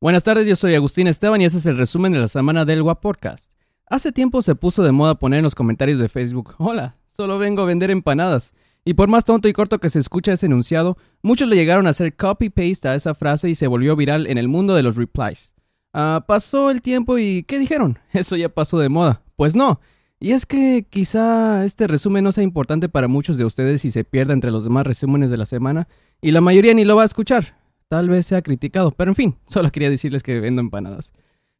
Buenas tardes, yo soy Agustín Esteban y este es el resumen de la semana del WAP Podcast. Hace tiempo se puso de moda poner en los comentarios de Facebook, hola, solo vengo a vender empanadas. Y por más tonto y corto que se escucha ese enunciado, muchos le llegaron a hacer copy-paste a esa frase y se volvió viral en el mundo de los replies. Ah, pasó el tiempo y ¿qué dijeron? Eso ya pasó de moda. Pues no. Y es que quizá este resumen no sea importante para muchos de ustedes y se pierda entre los demás resúmenes de la semana, y la mayoría ni lo va a escuchar. Tal vez sea criticado, pero en fin, solo quería decirles que vendo empanadas.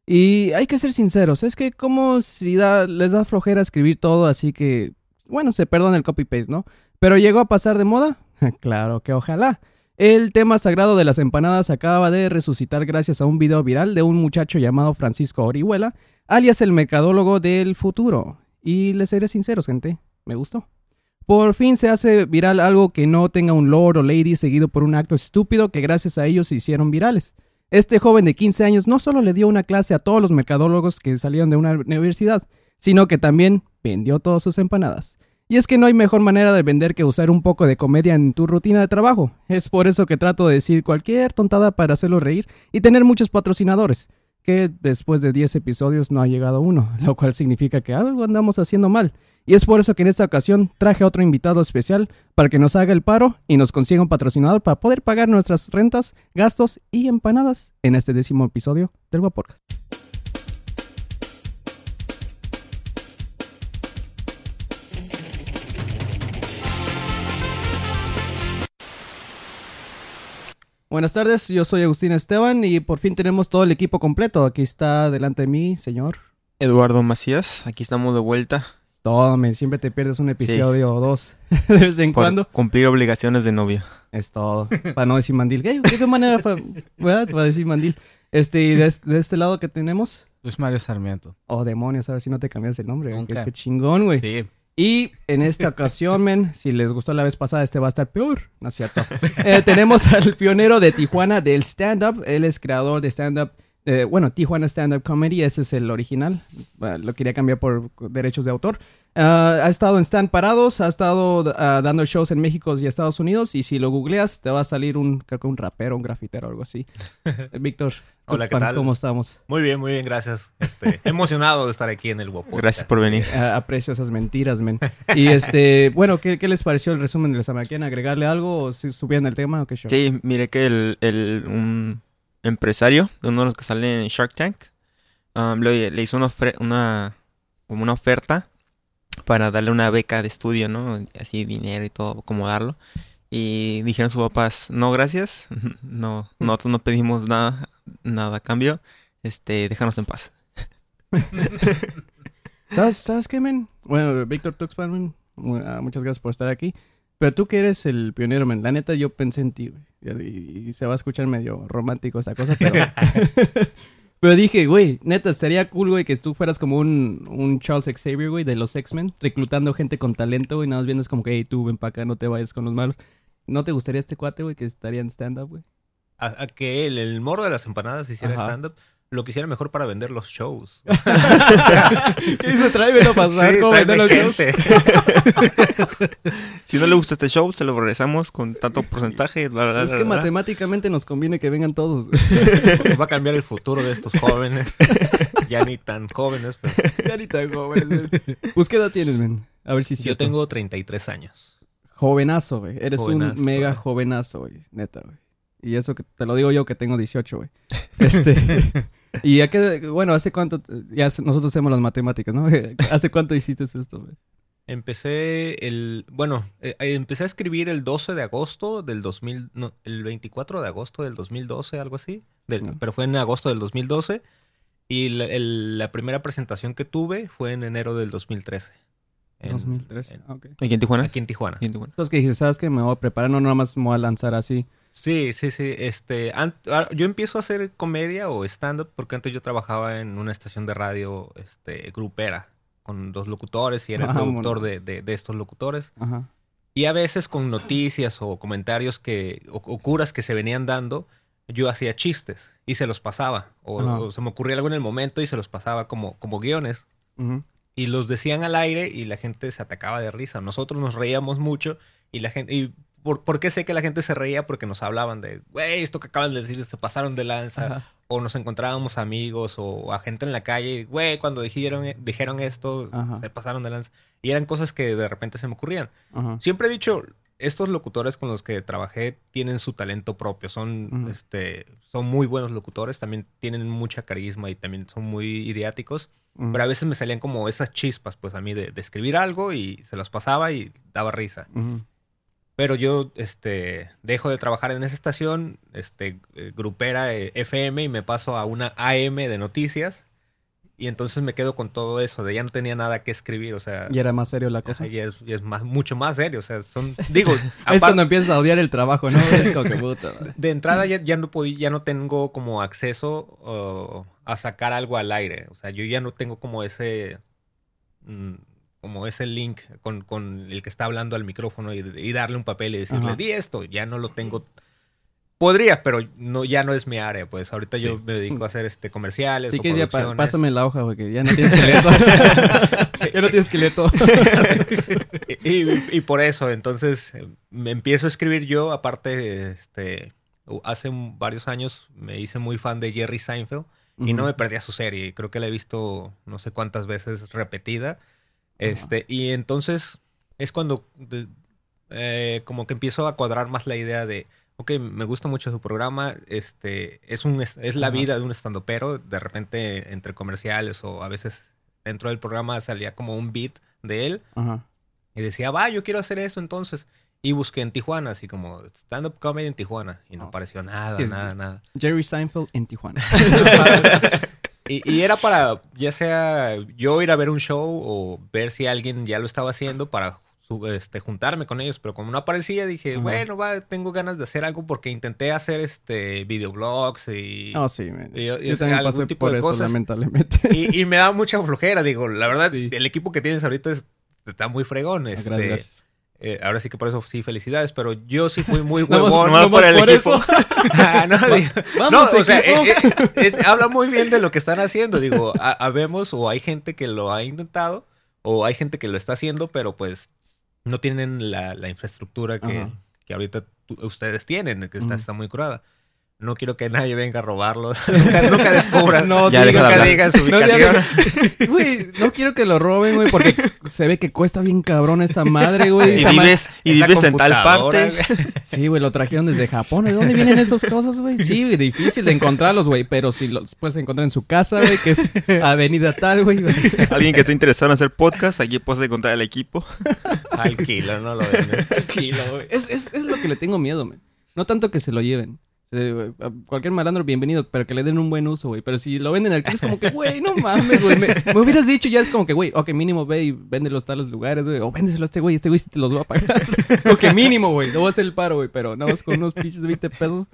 Y hay que ser sinceros, es que como si da, les da flojera escribir todo, así que, bueno, se perdona el copy-paste, ¿no? Pero llegó a pasar de moda. claro que ojalá. El tema sagrado de las empanadas acaba de resucitar gracias a un video viral de un muchacho llamado Francisco Orihuela, alias el mercadólogo del futuro. Y les seré sinceros, gente, me gustó. Por fin se hace viral algo que no tenga un lord o lady seguido por un acto estúpido que gracias a ellos se hicieron virales. Este joven de 15 años no solo le dio una clase a todos los mercadólogos que salieron de una universidad, sino que también vendió todas sus empanadas. Y es que no hay mejor manera de vender que usar un poco de comedia en tu rutina de trabajo. Es por eso que trato de decir cualquier tontada para hacerlo reír y tener muchos patrocinadores. Que después de 10 episodios no ha llegado uno, lo cual significa que algo andamos haciendo mal. Y es por eso que en esta ocasión traje a otro invitado especial para que nos haga el paro y nos consiga un patrocinador para poder pagar nuestras rentas, gastos y empanadas en este décimo episodio del Guaporcast. Buenas tardes, yo soy Agustín Esteban y por fin tenemos todo el equipo completo. Aquí está delante de mí, señor. Eduardo Macías, aquí estamos de vuelta. Todo, men, siempre te pierdes un episodio o dos de vez en Por cuando. cumplir obligaciones de novia. Es todo. Para no decir mandil. ¿Qué, ¿De qué manera para, decir mandil? Este, y de, es- de este lado que tenemos. Luis Mario Sarmiento. Oh, demonios, ahora sí no te cambias el nombre. Qué, Nunca. qué chingón, güey. Sí. Y en esta ocasión, men, si les gustó la vez pasada, este va a estar peor. No es cierto. Eh, tenemos al pionero de Tijuana del stand-up. Él es creador de stand-up. Eh, bueno, Tijuana Stand Up Comedy, ese es el original. Ah, lo quería cambiar por derechos de autor. Ah, ha estado en stand parados, ha estado ah, dando shows en México y Estados Unidos. Y si lo googleas, te va a salir un, creo que un rapero, un grafitero o algo así. Eh, Víctor, Hola, ¿qué tal? ¿cómo estamos? Muy bien, muy bien, gracias. Este, emocionado de estar aquí en el Guapo. Gracias por venir. Ah, aprecio esas mentiras, men. Y este, bueno, ¿qué, qué les pareció el resumen de la semana? ¿Quieren agregarle algo o si subían el tema o qué show? Sí, mire que el, el- un empresario de uno de los que sale en Shark Tank um, le, hizo una, una como una oferta para darle una beca de estudio, ¿no? Así dinero y todo, acomodarlo. Y dijeron sus papás, no, gracias, no, nosotros no pedimos nada, nada a cambio, este, déjanos en paz. ¿Sabes, ¿Sabes qué, men? Bueno, Víctor Tuxpan, ah, muchas gracias por estar aquí. Pero tú que eres el pionero, men, la neta yo pensé en ti, güey. Y, y se va a escuchar medio romántico esta cosa, pero... pero dije, güey, neta, estaría cool, güey, que tú fueras como un, un Charles Xavier, güey, de los X-Men, reclutando gente con talento, güey, nada más viendo es como que, hey, tú ven para acá, no te vayas con los malos. ¿No te gustaría este cuate, güey, que estaría en stand-up, güey? A, a que el, el morro de las empanadas hiciera stand-up, lo quisiera mejor para vender los shows. ¿Qué hizo? Tráemelo para saber Sí, vender los shows. Si no le gusta este show, se lo regresamos con tanto porcentaje. bla, bla, Es bla, que bla. matemáticamente nos conviene que vengan todos. Va a cambiar el futuro de estos jóvenes. Ya ni tan jóvenes, pero ya ni tan jóvenes. Pues, ¿qué edad tienes, men? A ver si yo cierto. tengo 33 años. Jovenazo, güey. Eres Jovenazo, un mega jovenazo, güey. Neta, güey. Y eso que te lo digo yo que tengo 18, güey. Este... y ya que... Bueno, ¿hace cuánto... Ya nosotros hacemos las matemáticas, ¿no? ¿Hace cuánto hiciste esto, güey? Empecé el... Bueno, eh, eh, empecé a escribir el 12 de agosto del 2000... No, el 24 de agosto del 2012, algo así. Del- No. Pero fue en agosto del 2012. Y la, el- la primera presentación que tuve fue en enero del 2013. En- 2013. en- Ah, ok. ¿Aquí en Tijuana? aquí en Tijuana. Aquí en Tijuana. Entonces que dijiste, ¿sabes qué? Me voy a preparar, no nada más me voy a lanzar así. Sí, sí, sí. Este, ah, yo empiezo a hacer comedia o stand-up porque antes yo trabajaba en una estación de radio este, grupera con dos locutores y era el productor de, de- de estos locutores. Ajá. Y a veces con noticias o comentarios que, o, o curas que se venían dando, yo hacía chistes y se los pasaba. O, se me ocurría algo en el momento y se los pasaba como, como guiones. Y los decían al aire y la gente se atacaba de risa. Nosotros nos reíamos mucho y la gente... Y ¿por, por qué sé que la gente se reía? Porque nos hablaban de, güey, esto que acaban de decir se pasaron de lanza. Ajá. o nos encontrábamos amigos o a gente en la calle, güey, cuando dijeron, dijeron esto, Ajá. se pasaron de lanza. Y eran cosas que de repente se me ocurrían. Ajá. Siempre he dicho, estos locutores con los que trabajé tienen su talento propio, son, este, son muy buenos locutores, también tienen mucha carisma y también son muy ideáticos. Pero a veces me salían como esas chispas, pues a mí de, de escribir algo y se las pasaba y daba risa. Pero yo, este, dejo de trabajar en esa estación, este, eh, grupera eh, FM y me paso a una AM de noticias. Y entonces me quedo con todo eso, de ya no tenía nada que escribir, o sea, Y era más serio la cosa. ya es, ya es más, mucho más serio, o sea, son, digo, Es cuando empiezas a odiar el trabajo, ¿no? Es como que puta. madre. de entrada ya, ya no podí- ya no tengo como acceso uh, a sacar algo al aire. O sea, yo ya no tengo como ese mm, como ese link con, con el que está hablando al micrófono y, y darle un papel y decirle, Ajá. di esto, ya no lo tengo. Podría, pero no, ya no es mi área, pues ahorita yo Sí. me dedico a hacer este comerciales Así o que ya pásame la hoja, güey, que ya no tienes esqueleto. ya no tienes esqueleto. y, y- y por eso, entonces, me empiezo a escribir yo, aparte, este, hace varios años me hice muy fan de Jerry Seinfeld y no me perdía su serie, creo que la he visto no sé cuántas veces repetida, este, y entonces es cuando de- eh, como que empiezo a cuadrar más la idea de, ok, me gusta mucho su programa, este, es un es, es la Ajá. vida de un estandopero, de repente entre comerciales o a veces dentro del programa salía como un beat de él Ajá. y decía, va, yo quiero hacer eso entonces. Y busqué en Tijuana, así como stand-up comedy en Tijuana. Y no Oh. apareció nada, nada, nada. Jerry Seinfeld en Tijuana. y, y era para, ya sea yo ir a ver un show o ver si alguien ya lo estaba haciendo para este, juntarme con ellos. Pero como no aparecía, dije, Ajá. bueno, va, tengo ganas de hacer algo porque intenté hacer este videoblogs y, Oh, sí. Y y Yo también algún pasé tipo por de eso, cosas. lamentablemente. y, me da mucha flojera. Digo, la verdad, Sí. el equipo que tienes ahorita es- está muy fregón. Ah, Este, Gracias. Eh, ahora sí que por eso sí, felicidades, pero yo sí fui muy huevón. por el equipo. Ah, no, digo- Vamos, no, o sea, equipo. eh, eh, es- habla muy bien de lo que están haciendo. Digo, ha- habemos o hay gente que lo ha intentado o hay gente que lo está haciendo, pero pues no tienen la, la infraestructura que, que ahorita ustedes tienen, que está, está muy curada. No quiero que nadie venga a robarlos. nunca, nunca descubran. No Ya digas- nunca digan su No ubicación. Güey, no quiero que lo roben, güey, porque se ve que cuesta bien cabrón esta madre, güey. Y vives, y vives en tal parte. güey. Sí, güey, lo trajeron desde Japón. ¿De dónde vienen esas cosas, güey? Sí, güey, difícil de encontrarlos, güey, pero si los puedes encontrar en su casa, güey, que es avenida tal, güey. Alguien que esté interesado en hacer podcast, aquí puedes encontrar el equipo. Al kilo, no lo venden. Tranquilo, güey. Es, es, es lo que le tengo miedo, man. No tanto que se lo lleven. Cualquier malandro, bienvenido, pero que le den un buen uso, güey. Pero si lo venden al es como que, güey, no mames, güey. Me, me hubieras dicho ya, es como que, güey, ok, mínimo ve y véndelos a tales lugares, güey. O véndeselo a este güey, este güey sí te los va a pagar. Como que mínimo, güey. No voy a hacer el paro, güey. Pero no, con unos pinches 20 pesos.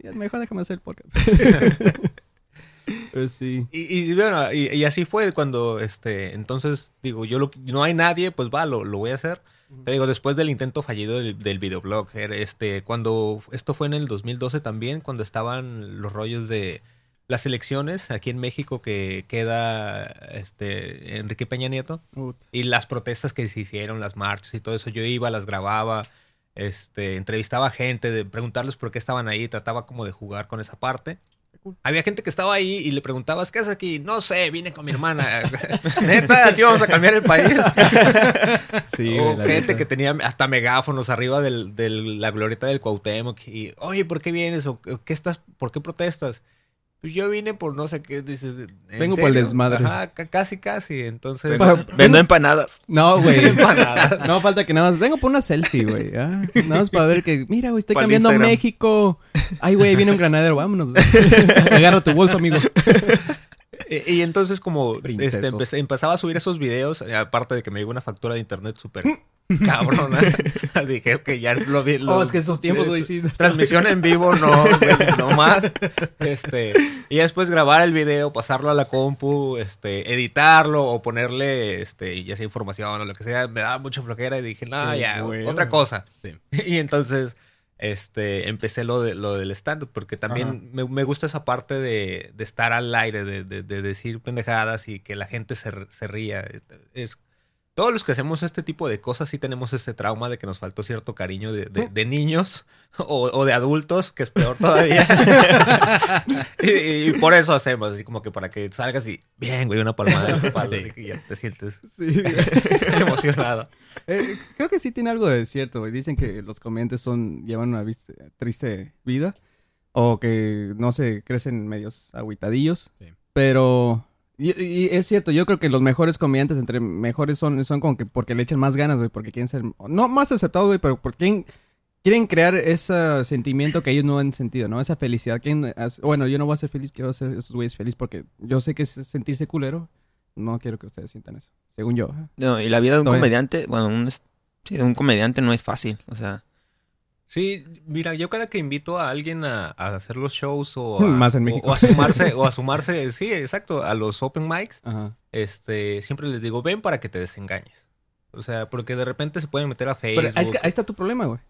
ya, mejor déjame hacer el podcast. pues sí. Y, y bueno, y, y así fue cuando, este, entonces, digo, yo lo, no hay nadie, pues va, lo, lo voy a hacer. Te digo, después del intento fallido del, del videoblog, era, este, cuando, esto fue en el 2012 también, cuando estaban los rollos de las elecciones aquí en México que queda, este, Enrique Peña Nieto. Y las protestas que se hicieron, las marchas y todo eso, yo iba, las grababa, este, entrevistaba gente, de preguntarles por qué estaban ahí, trataba como de jugar con esa parte. Cool. Había gente que estaba ahí y le preguntabas, ¿qué haces aquí? No sé, vine con mi hermana. Neta, así vamos a cambiar el país. Sí, o gente neta. que tenía hasta megáfonos arriba de del, la glorieta del Cuauhtémoc. Y, oye, ¿por qué vienes? ¿O qué estás? ¿Por qué protestas? Pues yo vine por no sé qué, dices. ¿en Vengo por el desmadre. Ajá, ca- casi, casi. Entonces. Vendo empanadas. No, güey. Empanadas. No, falta que nada más. Vengo por una selfie, güey. Ah, nada más para ver que. Mira, güey, estoy cambiando Instagram. México. Ay, güey, viene un granadero. Vámonos. Agarra tu bolso, amigo. Y, y entonces como este, empecé- empezaba a subir esos videos, eh, aparte de que me llegó una factura de internet súper cabrona, dije, ok, ya lo vi. lo- Oh, es que esos tiempos, güey, sí. Transmisión en vivo, no, no más. Este, y después grabar el video, pasarlo a la compu, este, editarlo o ponerle, este, ya sea información o lo que sea, me daba mucha flojera y dije, no, ya, otra cosa. Y entonces, este, empecé lo, de, lo del stand-up, porque también me, me gusta esa parte de, de estar al aire, de, de- de decir pendejadas y que la gente se, se ría. Es, todos los que hacemos este tipo de cosas sí tenemos ese trauma de que nos faltó cierto cariño de, de, de niños o, o, de adultos, que es peor todavía. y, y, por eso hacemos, así como que para que salgas y, bien, güey, una palmada en la espalda, sí. y ya te sientes sí. emocionado. Eh, creo que sí tiene algo de cierto, güey. Dicen que los comediantes son, llevan una vista, triste vida o que no se crecen medios aguitadillos, sí. pero y, y, es cierto, yo creo que los mejores comediantes entre mejores son, son como que porque le echan más ganas, güey, porque quieren ser, no más aceptados, güey, pero porque quieren, quieren crear ese sentimiento que ellos no han sentido, ¿no? Esa felicidad. Quieren, bueno, yo no voy a ser feliz, quiero hacer esos güeyes feliz porque yo sé que es sentirse culero. No quiero que ustedes sientan eso, según yo. No, y la vida de un comediante, bueno, un, sí, de un comediante no es fácil, o sea... Sí, mira, yo cada que invito a alguien a, a hacer los shows o a, Más en México. o, o a sumarse, o a sumarse, sí, exacto, a los open mics, Ajá. este, siempre les digo, ven para que te desengañes. O sea, porque de repente se pueden meter a Facebook. Pero es que ahí está tu problema, güey.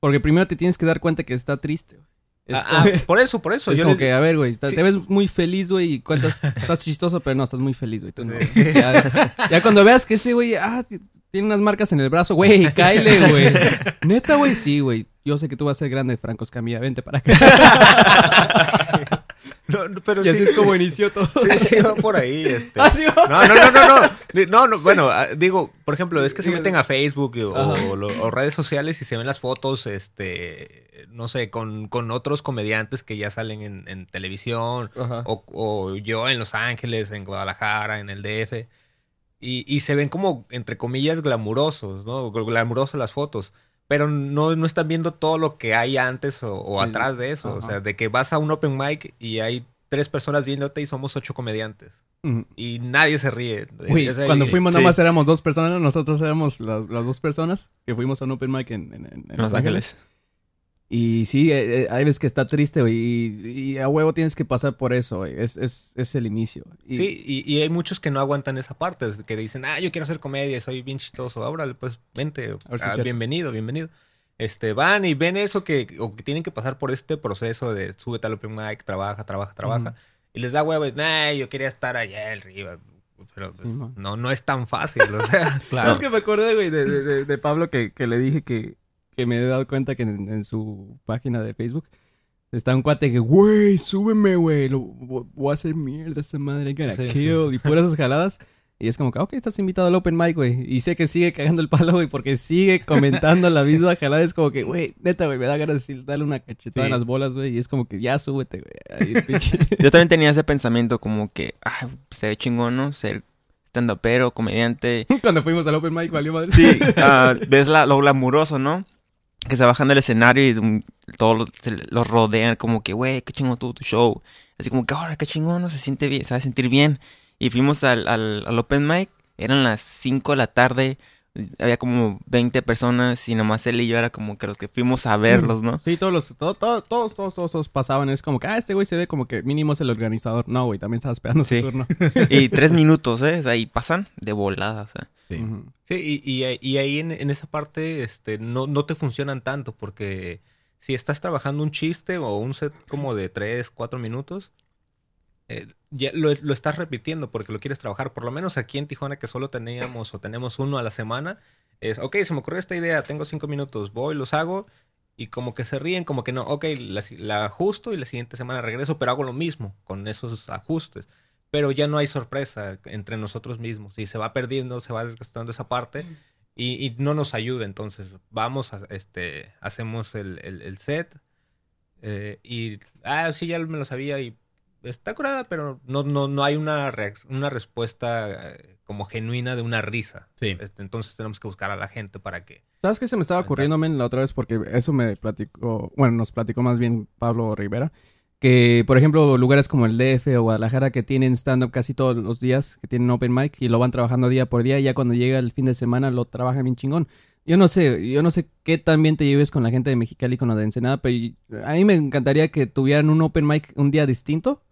Porque primero te tienes que dar cuenta que está triste, güey. Ah, ah, por eso, por eso. Es yo como les... que, a ver, güey, sí. te ves muy feliz, güey, y cuentas, estás chistoso, pero no, estás muy feliz, güey. No. Ya, ya, cuando veas que ese güey, ah, tiene unas marcas en el brazo, güey, cáile, güey. Neta, güey, sí, güey. Yo sé que tú vas a ser grande, Franco Escamilla, vente para acá. No, no, pero y así sí, es como inició todo. Sí, sí, va por ahí. Este. ¿Ah, sí va? No, no, no, no, no. No, no, bueno, digo, por ejemplo, es que se meten a Facebook o, o, o, redes sociales y se ven las fotos, este, no sé, con, con otros comediantes que ya salen en, en televisión, o, o, yo en Los Ángeles, en Guadalajara, en el DF, y, y se ven como, entre comillas, glamurosos, ¿no? Glamurosas las fotos pero no, no están viendo todo lo que hay antes o, o sí. atrás de eso. Ajá. O sea, de que vas a un open mic y hay tres personas viéndote y somos ocho comediantes. -huh. Y nadie se ríe. Uy, cuando fuimos sí. nada más éramos dos personas, nosotros éramos las, las, dos personas que fuimos a un open mic en, en, en Los Ángeles. Ángeles. Y sí, eh, eh, hay veces que está triste, güey. Y, y, a huevo tienes que pasar por eso, güey. Es, es, es el inicio. Y... Sí, y, y, hay muchos que no aguantan esa parte. Que dicen, ah, yo quiero hacer comedia, soy bien chistoso. Órale, pues vente. Si ah, bienvenido, bienvenido. Este, van y ven eso que, o que tienen que pasar por este proceso de súbete al open mic, trabaja, trabaja, trabaja. Uh -huh. Y les da huevo, nah, yo quería estar allá arriba. Pero pues, sí, no, no es tan fácil, o sea. claro. Es que me acordé, güey, de, de, de, Pablo que, que le dije que que me he dado cuenta que en, en su página de Facebook está un cuate que, güey, súbeme, güey, voy a hacer mierda esa madre, gonna sí, kill, sí. y puras esas jaladas. Y es como que, ok, estás invitado al Open Mic, güey. Y sé que sigue cagando el palo, güey, porque sigue comentando la misma jalada. Es como que, güey, neta, güey, me da ganas de decir, dale una cachetada sí. en las bolas, güey. Y es como que, ya, súbete, güey. Yo también tenía ese pensamiento como que, ah, se ve chingón, ¿no? Ser stand pero comediante. Cuando fuimos al Open Mic, valió madre. Sí, uh, ves la, lo glamuroso, ¿no? Que se bajan del escenario y todos los rodean como que, güey, qué chingón tu, tu show. Así como que, ahora qué chingón, no se siente bien, se va a sentir bien. Y fuimos al, al, al Open Mic, eran las 5 de la tarde, había como 20 personas y nomás él y yo era como que los que fuimos a verlos, ¿no? Sí, todos los, todo, todo, todos, todos, todos, todos, pasaban. Es como que, ah, este güey se ve como que mínimo es el organizador. No, güey, también estaba esperando sí. su turno. y tres minutos, ¿eh? O sea, y pasan de volada, o sea. Sí, uh -huh. Sí y, y, ahí en, en, esa parte este, no, no te funcionan tanto porque si estás trabajando un chiste o un set como de tres, cuatro minutos, eh, ya lo, lo, estás repitiendo porque lo quieres trabajar. Por lo menos aquí en Tijuana, que solo teníamos o tenemos uno a la semana, es, ok, se me ocurrió esta idea, tengo cinco minutos, voy, los hago, y como que se ríen, como que no, ok, la, la ajusto y la siguiente semana regreso, pero hago lo mismo con esos ajustes. Pero ya no hay sorpresa entre nosotros mismos y se va perdiendo, se va desgastando esa parte y, y no nos ayuda. Entonces, vamos, a, este, hacemos el, el, el set eh, y, ah, sí, ya me lo sabía y está curada, pero no, no, no hay una, una respuesta eh, como genuina de una risa. Sí. Este, entonces tenemos que buscar a la gente para que... ¿Sabes qué se me estaba ocurriendo, men, la otra vez? Porque eso me platicó, bueno, nos platicó más bien Pablo Rivera. Que, por ejemplo, lugares como el DF o Guadalajara que tienen stand-up casi todos los días, que tienen open mic y lo van trabajando día por día y ya cuando llega el fin de semana lo trabajan bien chingón. Yo no sé, yo no sé qué tan bien te lleves con la gente de Mexicali con la de Ensenada, pero a mí me encantaría que tuvieran un open mic un día distinto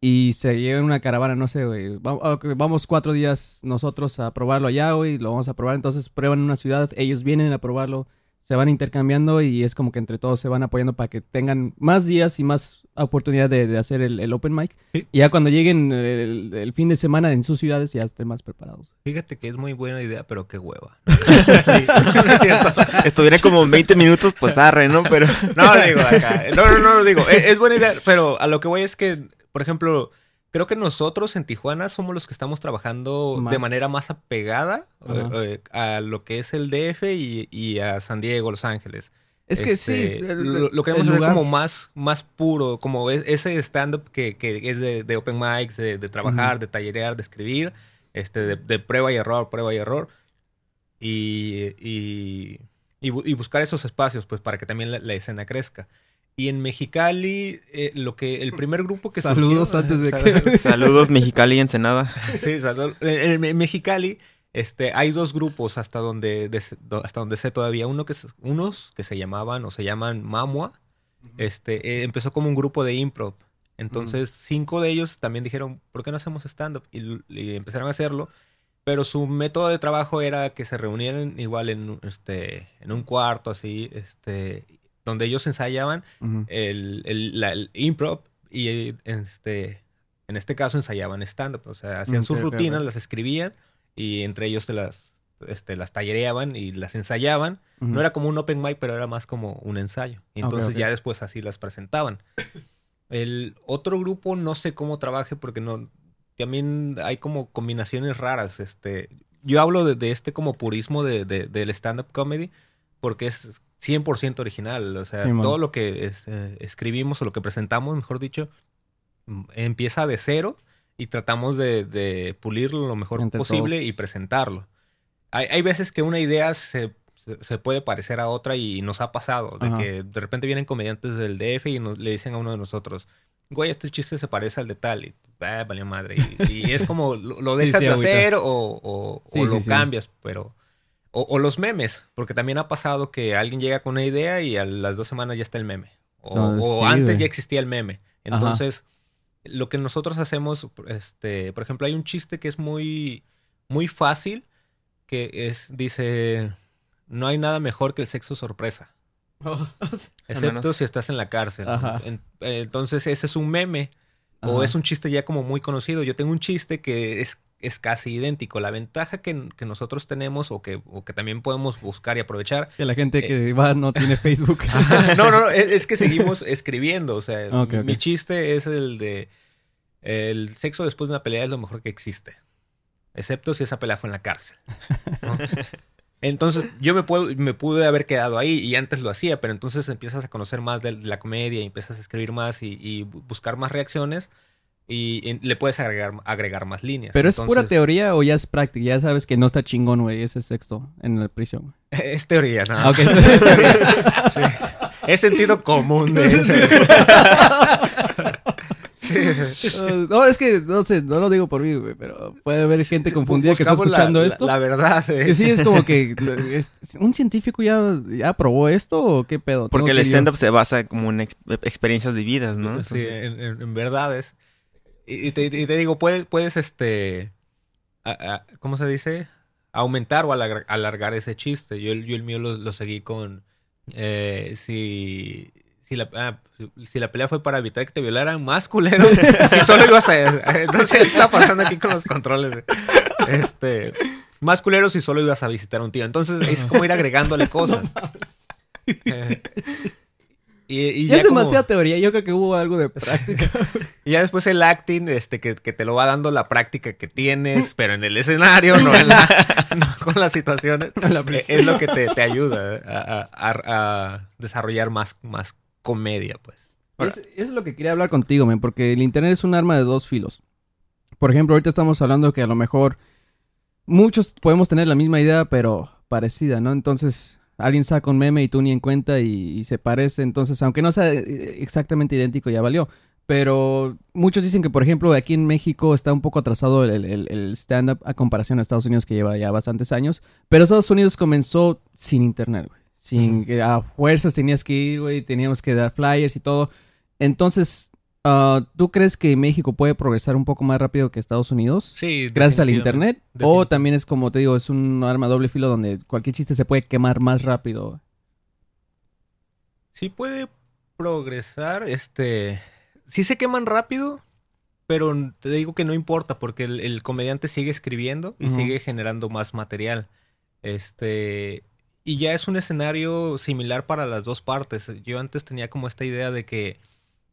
y se lleven una caravana, no sé, güey. Vamos cuatro días nosotros a probarlo allá, güey, lo vamos a probar. Entonces prueban una ciudad, ellos vienen a probarlo, se van intercambiando y es como que entre todos se van apoyando para que tengan más días y más oportunidad de, de hacer el, el open mic. Sí. Y ya cuando lleguen el, el fin de semana en sus ciudades ya estén más preparados. Fíjate que es muy buena idea, pero qué hueva. Sí, no es cierto. Estuviera como 20 minutos, pues arre, ¿no? Pero No, digo acá. No, no, no, digo. Es, es buena idea, pero a lo que voy es que, por ejemplo, creo que nosotros en Tijuana somos los que estamos trabajando Más. de manera más apegada eh, eh, a lo que es el DF y, y a San Diego, Los Ángeles. Es que Este, sí. el- lo, lo queremos hacer lugar- como más, más puro, como es- ese stand-up que, que es de, de open mics, de, de trabajar, de tallerear, de escribir, este, de, de prueba y error, prueba y error. Y, y, y bu- y buscar esos espacios, pues, para que también la, la escena crezca. Y en Mexicali, eh, lo que el primer grupo que Saludos surgió- antes de Sal- que- saludos Mexicali y Ensenada. Sí, salud. En, en Mexicali este, hay dos grupos hasta donde, hasta donde sé todavía. Uno que unos que se llamaban o se llaman Mamua. Este, eh, empezó como un grupo de improv. Entonces, cinco de ellos también dijeron, ¿por qué no hacemos stand-up? Y, empezaron a hacerlo. Pero su método de trabajo era que se reunieran igual en, este, en un cuarto así, este, donde ellos ensayaban el, el, la- el improv y este, en este caso ensayaban stand-up. O sea, hacían Mm, sus rutinas, las escribían y entre ellos se las, este, las tallereaban y las ensayaban. No era como un open mic, pero era más como un ensayo. Y entonces ya después así las presentaban. El otro grupo no sé cómo trabaje porque no también hay como combinaciones raras. Este, yo hablo de, de este como purismo de, de- del stand-up comedy porque es 100% original. O sea, Sí, todo lo que es, eh, escribimos o lo que presentamos, mejor dicho, mm, empieza de cero y tratamos de, de pulirlo lo mejor Entre posible todos. y presentarlo. Hay, hay veces que una idea se, se, puede parecer a otra y nos ha pasado. De Ajá. que de repente vienen comediantes del DF y nos, le dicen a uno de nosotros, güey, este chiste se parece al de tal. Y, ah, madre. Y, y es como, lo, dejas sí, de hacer o, o- lo cambias, pero... O, o los memes, porque también ha pasado que alguien llega con una idea y a las dos semanas ya está el meme. O, So, o sí, antes güey. ya existía el meme. Ajá. Lo que nosotros hacemos, este, por ejemplo, hay un chiste que es muy, muy fácil, que es, dice, no hay nada mejor que el sexo sorpresa, excepto si estás en la cárcel. Ajá. Entonces, ese es un meme, o es un chiste ya como muy conocido. Yo tengo un chiste que es, es casi idéntico. La ventaja que, que nosotros tenemos, o que, o que también podemos buscar y aprovechar, Que la gente que va no tiene Facebook. no, no, no, es, es que seguimos escribiendo. O sea, mi chiste es el de el sexo después de una pelea es lo mejor que existe. Excepto si esa pelea fue en la cárcel. ¿no? Entonces, yo me puedo, me pude haber quedado ahí y antes lo hacía, pero entonces empiezas a conocer más de la comedia y empiezas a escribir más y, y bu- buscar más reacciones y, y le puedes agregar, agregar más líneas. ¿Pero es pura teoría o ya es práctica? Ya sabes que no está chingón, güey, ese sexto en la prisión. Es teoría, ¿no? Ah, ok. Sí. Es sentido común de eso. Uh, no, es que no sé, no lo digo por mí, güey, pero puede haber gente confundida que está escuchando la- esto. La, verdad. Que sí, es como que es- ¿un científico ya, ya probó esto o qué pedo? Porque el yo. stand-up se basa como en ex- experiencias vividas, ¿no? Sí, en, en- en verdades. Y, te, y te digo, puedes, puedes este, a- a- ¿cómo se dice? Aumentar o alargar, alargar ese chiste. Yo, el- yo el mío lo, lo seguí con, eh, si, si, la, ah, si la pelea fue para evitar que te violaran, más culero. si solo ibas a... Entonces, ¿qué está pasando aquí con los controles? Este... Más culero si solo ibas a visitar a un tío. Entonces, es como ir agregándole cosas. Eh, y, y Ya es como- demasiada teoría, yo creo que hubo algo de práctica. y ya después el acting, este, que, que te lo va dando la práctica que tienes, pero en el escenario, no, en la- no con las situaciones. La eh, es lo que te, te ayuda a, a- a- a desarrollar más, más comedia, pues. Ahora- Es, es lo que quería hablar contigo, men, porque el internet es un arma de dos filos. Por ejemplo, ahorita estamos hablando que a lo mejor muchos podemos tener la misma idea, pero parecida, ¿no? Entonces, alguien saca un meme y tú ni en cuenta y, y se parece, entonces, aunque no sea eh, exactamente idéntico, ya valió. Pero muchos dicen que, por ejemplo, aquí en México está un poco atrasado el, el- el stand-up a comparación a Estados Unidos, que lleva ya bastantes años. Pero Estados Unidos comenzó sin internet, güey. Sin Ujú. que a fuerzas tenías que ir, güey, teníamos que dar flyers y todo. Entonces, ah, ¿tú crees que México puede progresar un poco más rápido que Estados Unidos? Sí, Gracias al internet. O también es como te digo, es un arma doble filo donde cualquier chiste se puede quemar más rápido. Sí puede progresar, este... sí se queman rápido, pero te digo que no importa porque el, el comediante sigue escribiendo y sigue generando más material. Este, y ya es un escenario similar para las dos partes. Yo antes tenía como esta idea de que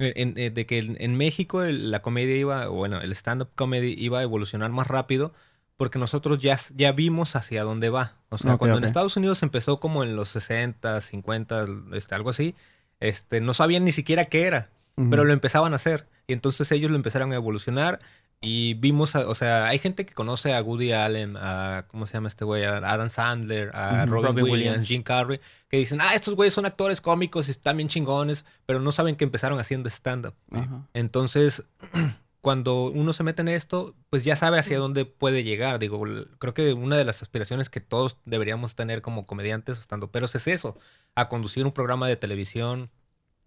en, en- de que en, México el- la comedia iba, bueno, el stand-up comedy iba a evolucionar más rápido porque nosotros ya, ya vimos hacia dónde va. O sea, cuando en Estados Unidos empezó como en los 60, 50, este, algo así, este, no sabían ni siquiera qué era, pero lo empezaban a hacer. Y entonces ellos lo empezaron a evolucionar y vimos, a- o sea, hay gente que conoce a Woody Allen, a, ¿cómo se llama este güey? A Adam Sandler, a. Robin, Robin Williams, Williams. Jim Carrey, que dicen, ah, estos güeyes son actores cómicos y están bien chingones, pero no saben que empezaron haciendo stand-up. Entonces, cuando uno se mete en esto, pues ya sabe hacia dónde puede llegar. Digo, creo que una de las aspiraciones que todos deberíamos tener como comediantes o estando pero es eso, a conducir un programa de televisión,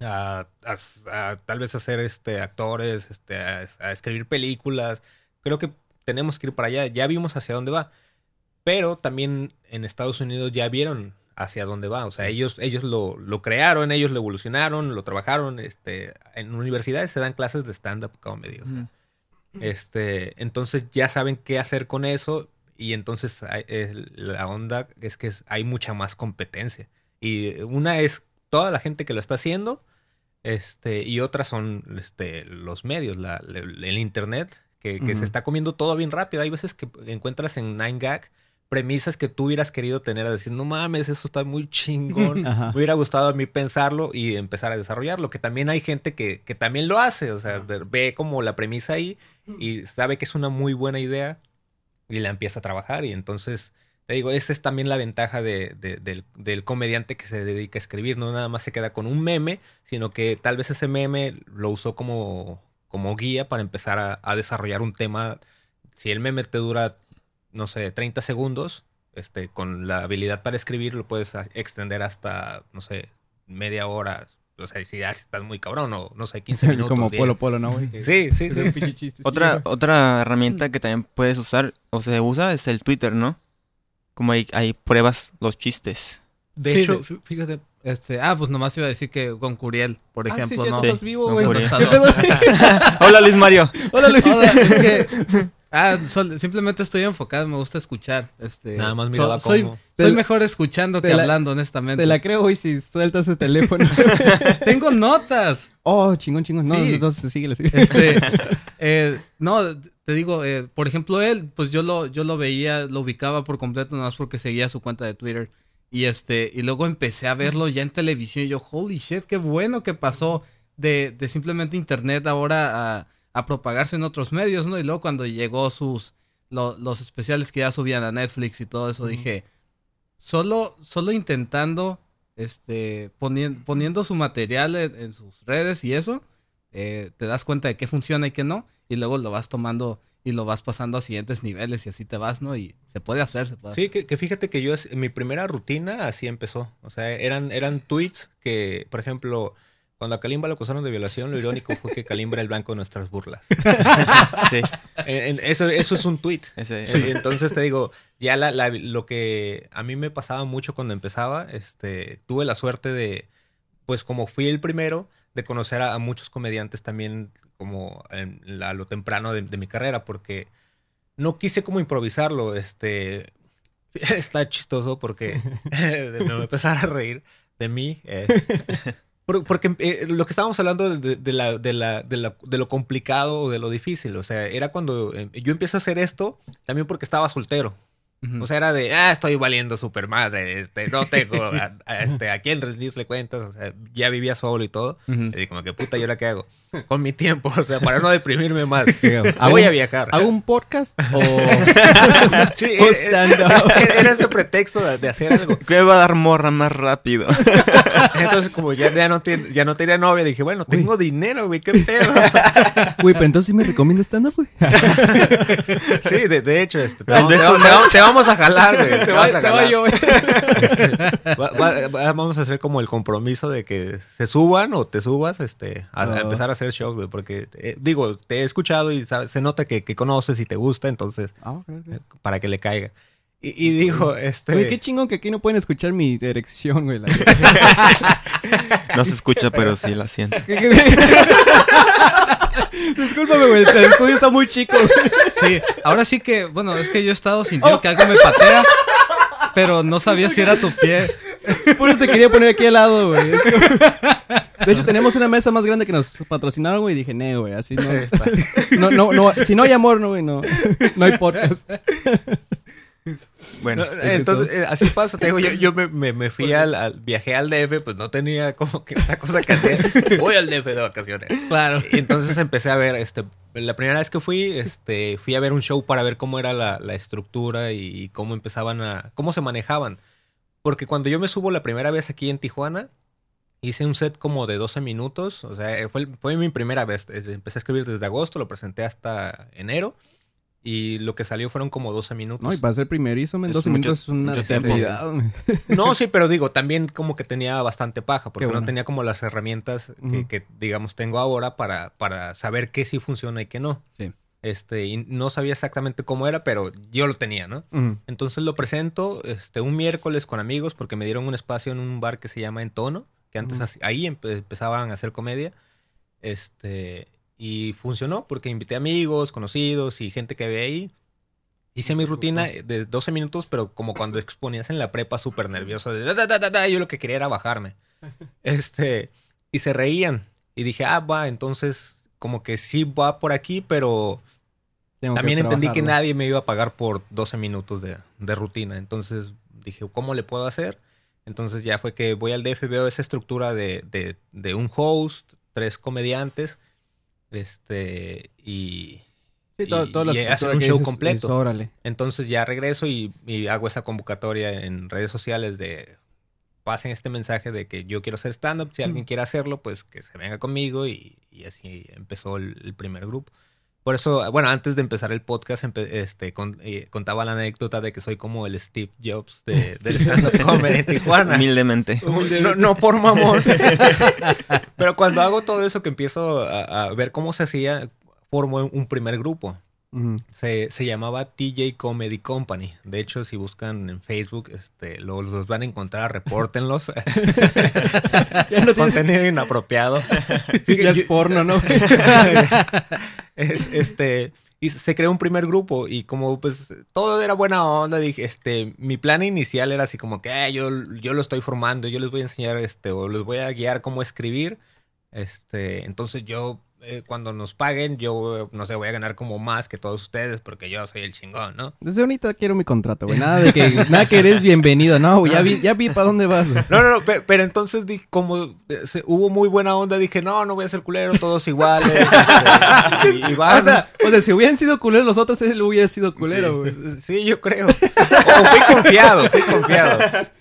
a, a- a tal vez hacer este actores, este, a, a escribir películas. Creo que tenemos que ir para allá. Ya vimos hacia dónde va. Pero también en Estados Unidos ya vieron hacia dónde va. O sea, ellos, ellos lo, lo crearon, ellos lo evolucionaron, lo trabajaron. Este, en universidades se dan clases de stand-up comedy. o sea, Ujú. este, entonces ya saben qué hacer con eso. Y entonces hay- la onda es que es- hay mucha más competencia. Y una es toda la gente que lo está haciendo. Este, y otras son este, los medios, la- el, el internet, que, que se está comiendo todo bien rápido. Hay veces que encuentras en 9gag premisas que tú hubieras querido tener a decir, no mames, eso está muy chingón. Me hubiera gustado a mí pensarlo y empezar a desarrollarlo. Que también hay gente que, que también lo hace. O sea, ve como la premisa ahí y sabe que es una muy buena idea y la empieza a trabajar. Y entonces, te digo, esa es también la ventaja de, de- del, del comediante que se dedica a escribir. No nada más se queda con un meme, sino que tal vez ese meme lo usó como, como guía para empezar a, a desarrollar un tema. Si el meme te dura, no sé, 30 segundos, este, con la habilidad para escribir lo puedes extender hasta, no sé, media hora. O sea, si ya estás muy cabrón, o no sé, 15 minutos. Como 10. Polo Polo, ¿no, güey? Sí, sí, Es sí. un pinche chiste, sí, Otra, otra herramienta que también puedes usar o se usa es el Twitter, ¿no? Como hay, hay pruebas los chistes. De Sí, hecho, de- fíjate, Este, ah, pues nomás iba a decir que con Curiel, por Ah, ejemplo, ¿no? estás vivo, güey. Hola Luis Mario. Hola, Luis. Hola, es que, ah, sol- simplemente estoy enfocado, me gusta escuchar. Este, Nada más so- miraba soy, cómo. soy la- mejor escuchando que la- hablando, honestamente. Te la creo, güey, si sueltas el teléfono. Tengo notas. oh, chingón, chingón. No, Sí. entonces síguele, síguele. Este, eh, no, te digo, eh, por ejemplo, él, pues yo lo, yo lo veía, lo ubicaba por completo, nada más porque seguía su cuenta de Twitter. Y este, y luego empecé a verlo ya en televisión y yo, holy shit, qué bueno que pasó de, de simplemente internet ahora a, a propagarse en otros medios, ¿no? Y luego cuando llegó sus, lo- los especiales que ya subían a Netflix y todo eso, dije, solo, solo intentando, este, ponien- poniendo su material en, en sus redes y eso, eh, te das cuenta de qué funciona y qué no, y luego lo vas tomando y lo vas pasando a siguientes niveles y así te vas, ¿no? Y se puede hacer, se puede hacer. Sí, que, que fíjate que yo, es- mi primera rutina así empezó. O sea, eran, eran tweets que, por ejemplo, cuando a Kalimba lo acusaron de violación, lo irónico fue que Kalimba era el blanco de nuestras burlas. Sí, En- en- eso, eso es un tweet. ese. Entonces te digo, ya la, la- lo que a mí me pasaba mucho cuando empezaba, este, tuve la suerte de, pues como fui el primero, de conocer a, a muchos comediantes también como en la- a lo temprano de, de mi carrera, porque no quise como improvisarlo, este, está chistoso porque me voy a empezar a reír de mí. eh, por- porque eh, lo que estábamos hablando de, de la, de, la, de, la- de lo complicado o de lo difícil, o sea, era cuando eh, yo empiezo a hacer esto también porque estaba soltero. Ujú. O sea, era de, ah, estoy valiendo super madre, este, no tengo a, a- este, a quién rendirle cuentas, o sea, ya vivía solo y todo. Y como que puta, ¿y ahora qué hago? Con mi tiempo, o sea, para no deprimirme más. ¿Hago Voy a viajar. ¿Hago un podcast o...? Sí, o era- stand-up? era, ese pretexto de, de hacer algo. ¿Qué va a dar morra más rápido? Entonces, como ya, ya, no, ten- ya no tenía novia, dije, bueno, tengo dinero, güey, qué pedo. Güey, pero entonces sí me recomiendas stand-up, güey. Sí, de, de hecho, este, te, vamos, te esto vamos- no- te vamos- te vamos a jalar, güey. Te, Te vamos va- a jalar. yo, güey. Va- va- va- vamos a hacer como el compromiso de que se suban o te subas este, a, a Ah. empezar a hacer shows, güey. Porque, eh, digo, te he escuchado y sabes- se nota que, que conoces y te gusta, entonces, Ah, eh, para que le caiga. Y, y dijo, este... Güey, qué chingón que aquí no pueden escuchar mi erección, güey. la- No se escucha, pero sí la siento. Discúlpame, güey. El estudio está muy chico. güey. Sí, ahora sí que, bueno, es que yo he estado sintiendo que algo me patea, pero no sabía si era tu pie. Por eso te quería poner aquí al lado, güey. De hecho, tenemos una mesa más grande que nos patrocinaron, güey. Y dije, nee, güey, así no. No, no, no. Si no hay amor, no, güey, no. No hay podcast. Bueno, No, entonces, eh, así pasa, te digo, yo, yo me, me- me fui al, al- viajé al DF, pues no tenía como que otra cosa que hacer. Voy al DF de vacaciones. Claro. Y entonces empecé a ver, este, la primera vez que fui, este, fui a ver un show para ver cómo era la, la estructura y, y cómo empezaban a, cómo se manejaban. Porque cuando yo me subo la primera vez aquí en Tijuana, hice un set como de 12 minutos, o sea, fue, fue mi primera vez. Empecé a escribir desde agosto, lo presenté hasta enero. Y lo que salió fueron como 12 minutos. No, y para ser primerizo, Es 12 mucho- minutos es una eternidad. No, sí, pero digo, también como que tenía bastante paja, porque bueno. no tenía como las herramientas que, Ujú. que, digamos, tengo ahora para, para saber qué sí funciona y qué no. Sí. Este, y no sabía exactamente cómo era, pero yo lo tenía, ¿no? Entonces lo presento este, un miércoles con amigos porque me dieron un espacio en un bar que se llama Entono, que antes ahí empe- empezaban a hacer comedia. Este, y funcionó porque invité amigos, conocidos y gente que había ahí. Hice mi rutina de 12 minutos, pero como cuando exponías en la prepa súper nervioso. De, "Da, da, da, da, da", yo lo que quería era bajarme. Este, y se reían. Y dije, ah, va, entonces como que sí va por aquí, pero Tengo que también entendí que nadie me iba a pagar por 12 minutos de, de rutina. Entonces dije, ¿cómo le puedo hacer? Entonces ya fue que voy al DF, veo esa estructura de, de, de un host, tres comediantes, este, y Sí, todo- y- todas y un show dices, completo. dices, órale. entonces ya regreso y, y hago esa convocatoria en redes sociales de pasen este mensaje de que yo quiero hacer stand-up, si alguien Mm. quiere hacerlo, pues que se venga conmigo y, y así empezó el, el primer grupo. Por eso, bueno, antes de empezar el podcast, este, con- eh, contaba la anécdota de que soy como el Steve Jobs de, del stand-up comedy en Tijuana. humildemente. No, no por mamón. Pero cuando hago todo eso que empiezo a, a ver cómo se hacía, formo un primer grupo. Se, se llamaba TJ Comedy Company. De hecho, si buscan en Facebook, este, lo- los van a encontrar, repórtenlos. Ya no tienes- Contenido inapropiado. ya es porno, ¿no? Es- este, y se creó un primer grupo y como pues todo era buena onda, dije, este, mi plan inicial era así como que "Ah, yo, yo lo estoy formando, yo les voy a enseñar, este, o les voy a guiar cómo escribir. Este, entonces yo, eh, cuando nos paguen, yo, no sé, voy a ganar como más que todos ustedes porque yo soy el chingón, ¿no? Desde ahorita quiero mi contrato, güey. Nada de que, nada que eres bienvenido. No, güey, ya vi, ya vi para dónde vas, güey. No, no, no, pe- pero, entonces di- como eh, se- hubo muy buena onda, dije, no, no voy a ser culero, todos iguales. y, y van. O sea, o sea, si hubieran sido culeros los otros, él hubiera sido culero, güey. Sí, yo creo. O fui confiado, fui confiado.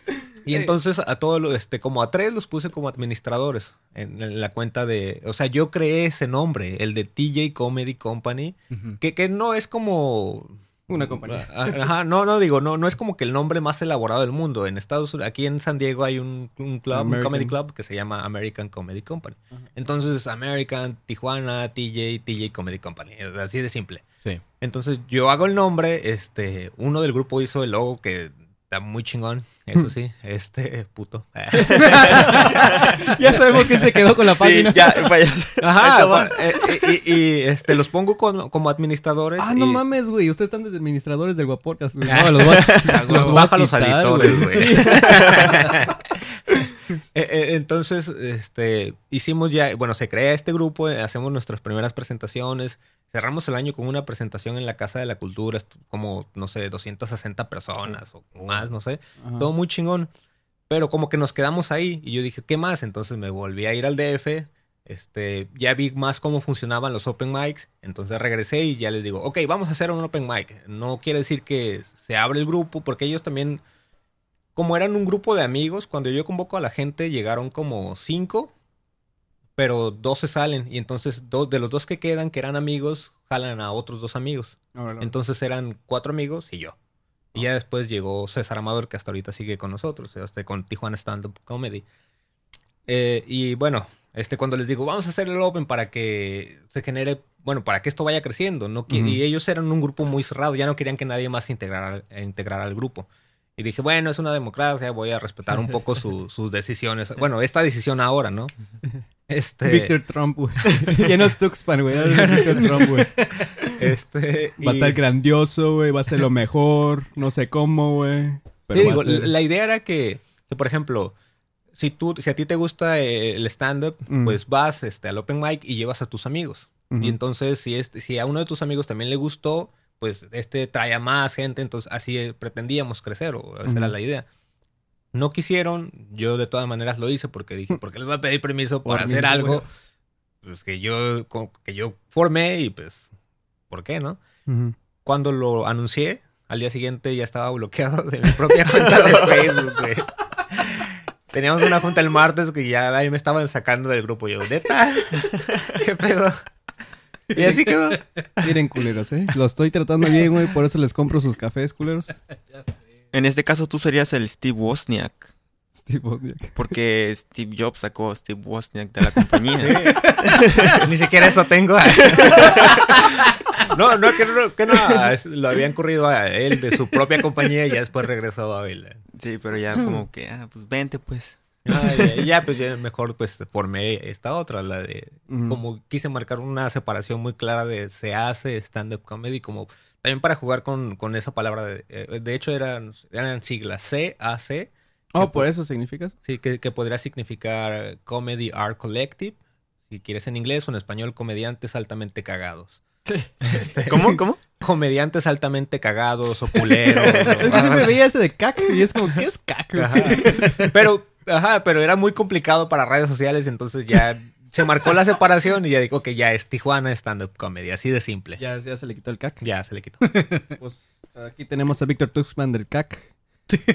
Y entonces a todos, este, como a tres los puse como administradores en, en la cuenta de, o sea, yo creé ese nombre, el de TJ Comedy Company, que, que no es como Una compañía. Ah, Ajá, no, no digo, no, no es como que el nombre más elaborado del mundo. En Estados Unidos, aquí en San Diego hay un, un club, un comedy club que se llama American Comedy Company. Entonces, American, Tijuana, TJ, TJ Comedy Company. Así de simple. Sí. Entonces, yo hago el nombre, este, uno del grupo hizo el logo que está muy chingón, eso sí, este, puto. Ya sabemos quién se quedó con la Sí, página. ya, vaya. Ajá, va. eh, y, y- y, este, los pongo con- como administradores. Ah, no mames, güey. Ustedes están de administradores del Guapodcast. güey. No, los los a Baja los editores, güey. güey. Sí. Eh, eh, Entonces, este, hicimos ya, bueno, se crea este grupo, eh, hacemos nuestras primeras presentaciones, cerramos el año con una presentación en la Casa de la Cultura, como, no sé, 260 personas o más, no sé, Ajá. todo muy chingón, pero como que nos quedamos ahí y yo dije, ¿qué más? Entonces me volví a ir al DF, este, ya vi más cómo funcionaban los open mics, entonces regresé y ya les digo, ok, vamos a hacer un open mic, no quiere decir que se abre el grupo, porque ellos también como eran un grupo de amigos, cuando yo convoco a la gente llegaron como cinco, pero dos se salen y entonces dos de los dos que quedan, que eran amigos, jalan a otros dos amigos. Entonces eran cuatro amigos y yo. Y ya después llegó César Amador, que hasta ahorita sigue con nosotros, hasta con Tijuana Stand Up Comedy. Eh, y bueno, Este, cuando les digo, vamos a hacer el Open para que se genere, bueno, para que esto vaya creciendo. No. Y ellos eran un grupo muy cerrado, ya no querían que nadie más integrara, integrara al grupo. Y dije, bueno, es una democracia, voy a respetar un poco su- sus decisiones. Bueno, esta decisión ahora, ¿no? Este, Víctor Trump, güey. ya no es Tuxpan, güey. ahora es Víctor Trump, güey. este, Va a estar grandioso, güey. Va a ser lo mejor. No sé cómo, güey. Pero Sí, va a digo, ser- la idea era que, que, por ejemplo, si tú, si a ti te gusta el stand-up, Mm. pues vas este, al open mic y llevas a tus amigos. Y entonces, si, este, si a uno de tus amigos también le gustó, pues este trae a más gente, entonces así pretendíamos crecer, o esa era la idea. No quisieron, yo de todas maneras lo hice porque dije, porque les voy a pedir permiso Por para mí, hacer algo pues, que yo que yo formé y pues, ¿por qué no? Cuando lo anuncié, al día siguiente ya estaba bloqueado de mi propia cuenta de Facebook, güey. Teníamos una junta el martes que ya ahí me estaban sacando del grupo. Yo, ¿neta? ¿Qué pedo? Y así quedó. Miren, culeros, ¿eh? Lo estoy tratando bien, güey. Por eso les compro sus cafés, culeros. En este caso tú serías el Steve Wozniak. Steve Wozniak. Porque Steve Jobs sacó a Steve Wozniak de la compañía. Ni siquiera eso tengo. No, no, que no, que no. Lo habían corrido a él de su propia compañía y ya después regresó a Babel. Sí, pero ya como que, ah, pues vente pues. Ah, ya, pues ya mejor pues formé esta otra, la de como quise marcar una separación muy clara de se hace stand-up comedy, como también para jugar con, con esa palabra. De, eh, de hecho eran, eran siglas C-A-C, Oh, ¿por eso significa eso? sí, que, que podría significar Comedy Art Collective, si quieres en inglés o en español, comediantes altamente cagados. ¿Cómo? ¿Cómo? Comediantes altamente cagados o culeros. Es que o- siempre veía ese de cac y es como, ¿qué es cac? Pero, ajá, pero era muy complicado para redes sociales, entonces ya se marcó la separación y ya digo que ya es Tijuana Stand Up Comedy, así de simple. Ya, Ya, ya se le quitó el cac. se le quitó. Pues aquí tenemos a Víctor Tuxman del cac.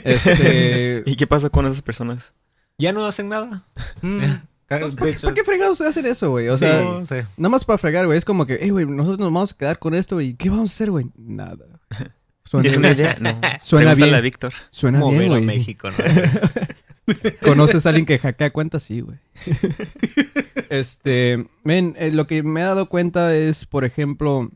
Este... ¿Y qué pasa con esas personas? Ya no hacen nada. mm, pues, De ¿por, qué, hecho, por qué fregados hacen eso, güey? O sea, no sé. nada más para fregar, güey. Es como que, hey, güey, nosotros nos vamos a quedar con esto, güey. ¿Qué vamos a hacer, güey? Nada. Suena, ¿Es una idea? No. Suena Pregúntale bien. a Víctor. Suena bien. México, ¿no? ¿Conoces a alguien que hackea cuentas? Sí, güey. este, men, eh, lo que me he dado cuenta es, por ejemplo,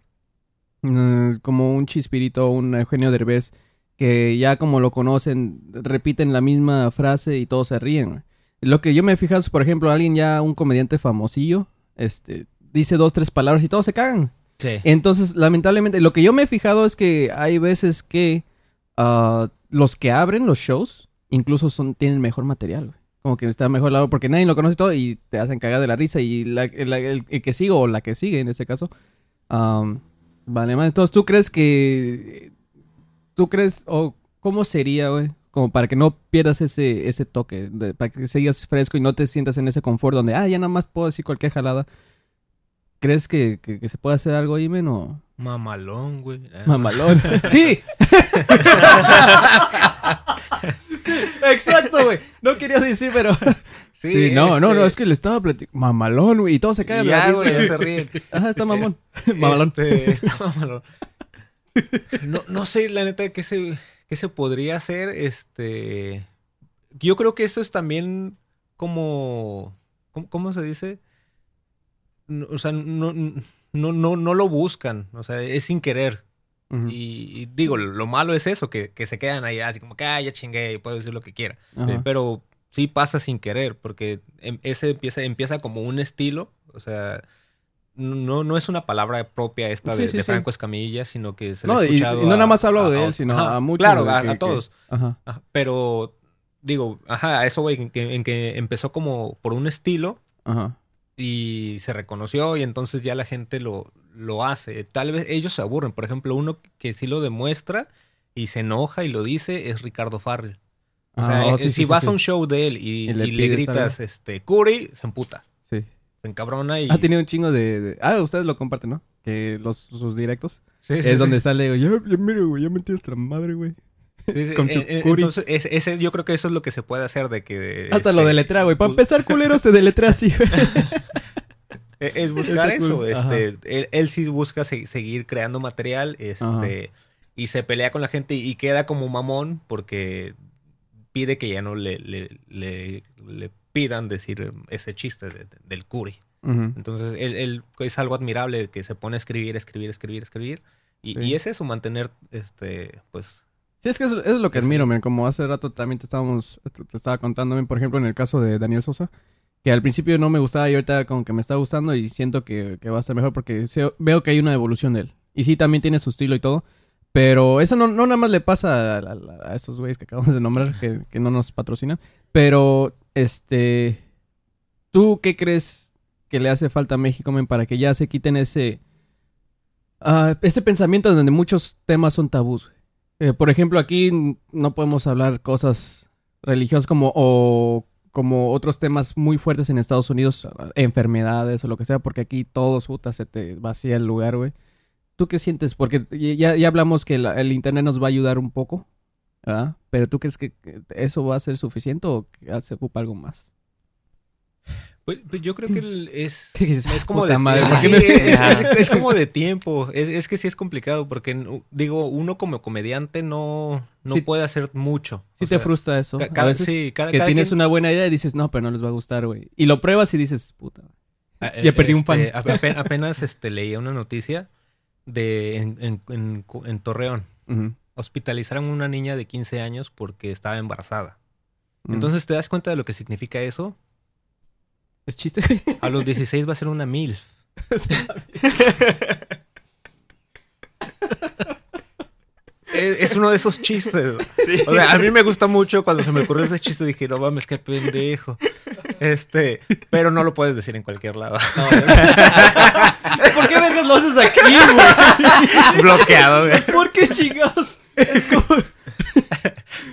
mm, como un chispirito, un Eugenio Derbez, que ya como lo conocen, repiten la misma frase y todos se ríen. Lo que yo me he fijado es, por ejemplo, alguien ya, un comediante famosillo, este, dice dos, tres palabras y todos se cagan. Sí. Entonces, lamentablemente, lo que yo me he fijado es que hay veces que ah, los que abren los shows incluso son tienen mejor material, güey. Como que está mejor lado porque nadie lo conoce todo y te hacen cagar de la risa y la- el, que sigue o la que sigue en este caso. vale, más. Entonces, ¿tú crees que... ¿Tú crees o cómo sería, güey? Como para que no pierdas ese, ese toque, de- para que sigas fresco y no te sientas en ese confort donde, ah, ya nada más puedo decir cualquier jalada. ¿Crees que, que- que se puede hacer algo ahí, men, o...? Mamalón, güey. Mamalón. ¡Sí! Sí, Exacto, güey. No quería decir, pero. Sí, no, no, no, es que le estaba platicando. Mamalón, güey. Y todos se de la Ya, güey, ya se ríen. Ajá, está mamón. Mamalón. Este, está mamalón. No, no sé, la neta, qué se, qué se podría hacer. Este. Yo creo que esto es también como. ¿Cómo, cómo se dice? O sea, no, no, no, no lo buscan. O sea, es sin querer. Y, y digo, lo malo es eso, que, que se quedan ahí así como que, ah, ya chingué, puedo decir lo que quiera. Pero sí pasa sin querer, porque em- ese empieza, empieza como un estilo, o sea, no, no es una palabra propia esta de, Sí, sí. Franco Escamilla, sino que se le No, ha y, y escuchado no a- nada más hablo de él, sino ajá, a muchos. Claro, a, que- a que- todos. Ajá. Ajá, Pero, digo, ajá, eso, güey, en que, en que empezó como por un estilo Ajá. Y se reconoció y entonces ya la gente lo, lo hace. Tal vez ellos se aburren. Por ejemplo, uno que sí lo demuestra y se enoja y lo dice es Ricardo Farrell. O Ah, sea, oh, eh, sí, si sí, vas sí, a un show de él y, Y le y le, gritas, este, Curry, se emputa. Sí. Se encabrona y... Ha tenido un chingo de, de- Ah, ustedes lo comparten, ¿no? Que los, sus directos. Sí, es donde sale, ya, ya, mira, güey, ya metí nuestra madre, güey. Sí, sí. con Eh, su eh. Entonces, es- ese, yo creo que eso es lo que se puede hacer de que... Hasta lo este, deletrea, güey. Para empezar, culero, se deletrea así, güey. Eh, Es buscar eso, cool. este, él, él sí busca se- seguir creando material, este, Ajá. y se pelea con la gente y queda como mamón porque pide que ya no le, le, le, le pidan decir ese chiste de- de- del Curi. Entonces, él, él es algo admirable que se pone a escribir, escribir, escribir, escribir. Y, Sí. y es eso, mantener, este, pues... Sí, es que eso, eso es lo que admiro, men. Como hace rato también te estábamos, te estaba contando, men, por ejemplo, en el caso de Daniel Sosa, que al principio no me gustaba y ahorita como que me está gustando y siento que, que va a ser mejor porque se- veo que hay una evolución de él. Y sí, también tiene su estilo y todo. Pero eso no, no nada más le pasa a, a- a esos güeyes que acabamos de nombrar, que, que no nos patrocinan. Pero, este... ¿Tú qué crees que le hace falta a México, men, para que ya se quiten ese... ah, ese pensamiento donde muchos temas son tabús? güey? Eh, por ejemplo, aquí no podemos hablar cosas religiosas como o como otros temas muy fuertes en Estados Unidos, enfermedades o lo que sea, porque aquí todos, puta, se te vacía el lugar, güey. ¿Tú qué sientes? Porque ya, ya hablamos que el internet nos va a ayudar un poco, ¿verdad? Pero ¿tú crees que eso va a ser suficiente o se ocupa algo más? Pues, pues yo creo que el- es... Es como de madre, ¿por sí, qué me- es, es- es como de tiempo. Es, es que sí es complicado porque digo, uno como comediante no, no Sí. puede hacer mucho. Sí O te sea, frustra eso. ca- a cada- veces sí, cada- que cada tienes quien- una buena idea y dices, no, pero no les va a gustar, güey. Y lo pruebas y dices, puta. Ah, Ya perdí un este, ape- Apenas este, leía una noticia de en, en- en- en Torreón. Hospitalizaron a una niña de 15 años porque estaba embarazada. Mm. Entonces, ¿te das cuenta de lo que significa eso? ¿Es chiste? A los 16 va a ser una mil. es, es uno de esos chistes. O sea, a mí me gusta mucho cuando se me ocurrió ese chiste. Dije, no mames, qué pendejo. Este, pero no lo puedes decir en cualquier lado. ¿Por qué vergas lo haces aquí, güey? Bloqueado, güey. ¿Por qué chingados? Es como,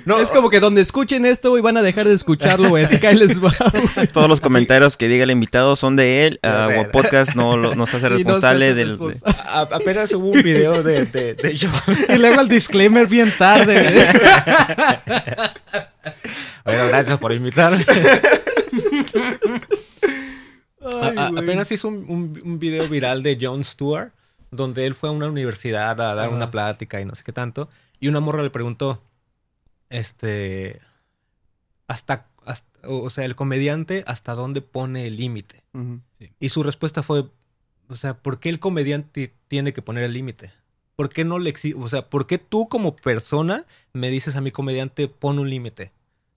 No, es como que donde escuchen esto, güey, van a dejar de escucharlo, güey. Así que ahí les va, güey. Todos los comentarios que diga el invitado son de él. Uh, ver. Guapodcast no, lo- no se hace Sí, no se responsable hace del... a- apenas hubo un video de, de, de yo. Y le hago el disclaimer bien tarde, güey. Bueno, gracias por invitarme. Ay, a- apenas hizo un, un- un video viral de Jon Stewart, donde él fue a una universidad a dar una plática y no sé qué tanto. Y una morra le preguntó, este, hasta, hasta- o sea, el comediante, ¿hasta dónde pone el límite? Y su respuesta fue, o sea, ¿por qué el comediante tiene que poner el límite? ¿Por qué no le exi- o sea, ¿por qué tú como persona me dices a mi comediante pon un límite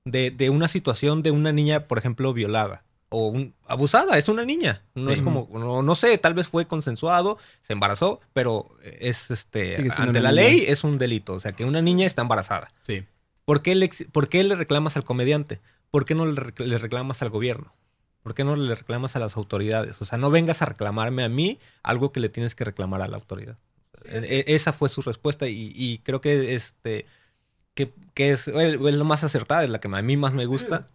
de, de una situación de una niña, por ejemplo, violada o un- abusada? Es una niña, no Sí. es como, no, no sé, tal vez fue consensuado, se embarazó, pero es este ante la niña. ley es un delito, o sea, que una niña está embarazada. Sí. ¿Por qué, le, ¿Por qué le reclamas al comediante? ¿Por qué no le, rec- le reclamas al gobierno? ¿Por qué no le reclamas a las autoridades? O sea, no vengas a reclamarme a mí algo que le tienes que reclamar a la autoridad. E- e- esa fue su respuesta y, y creo que este que, que es, es lo más acertada, es la que a mí más me gusta.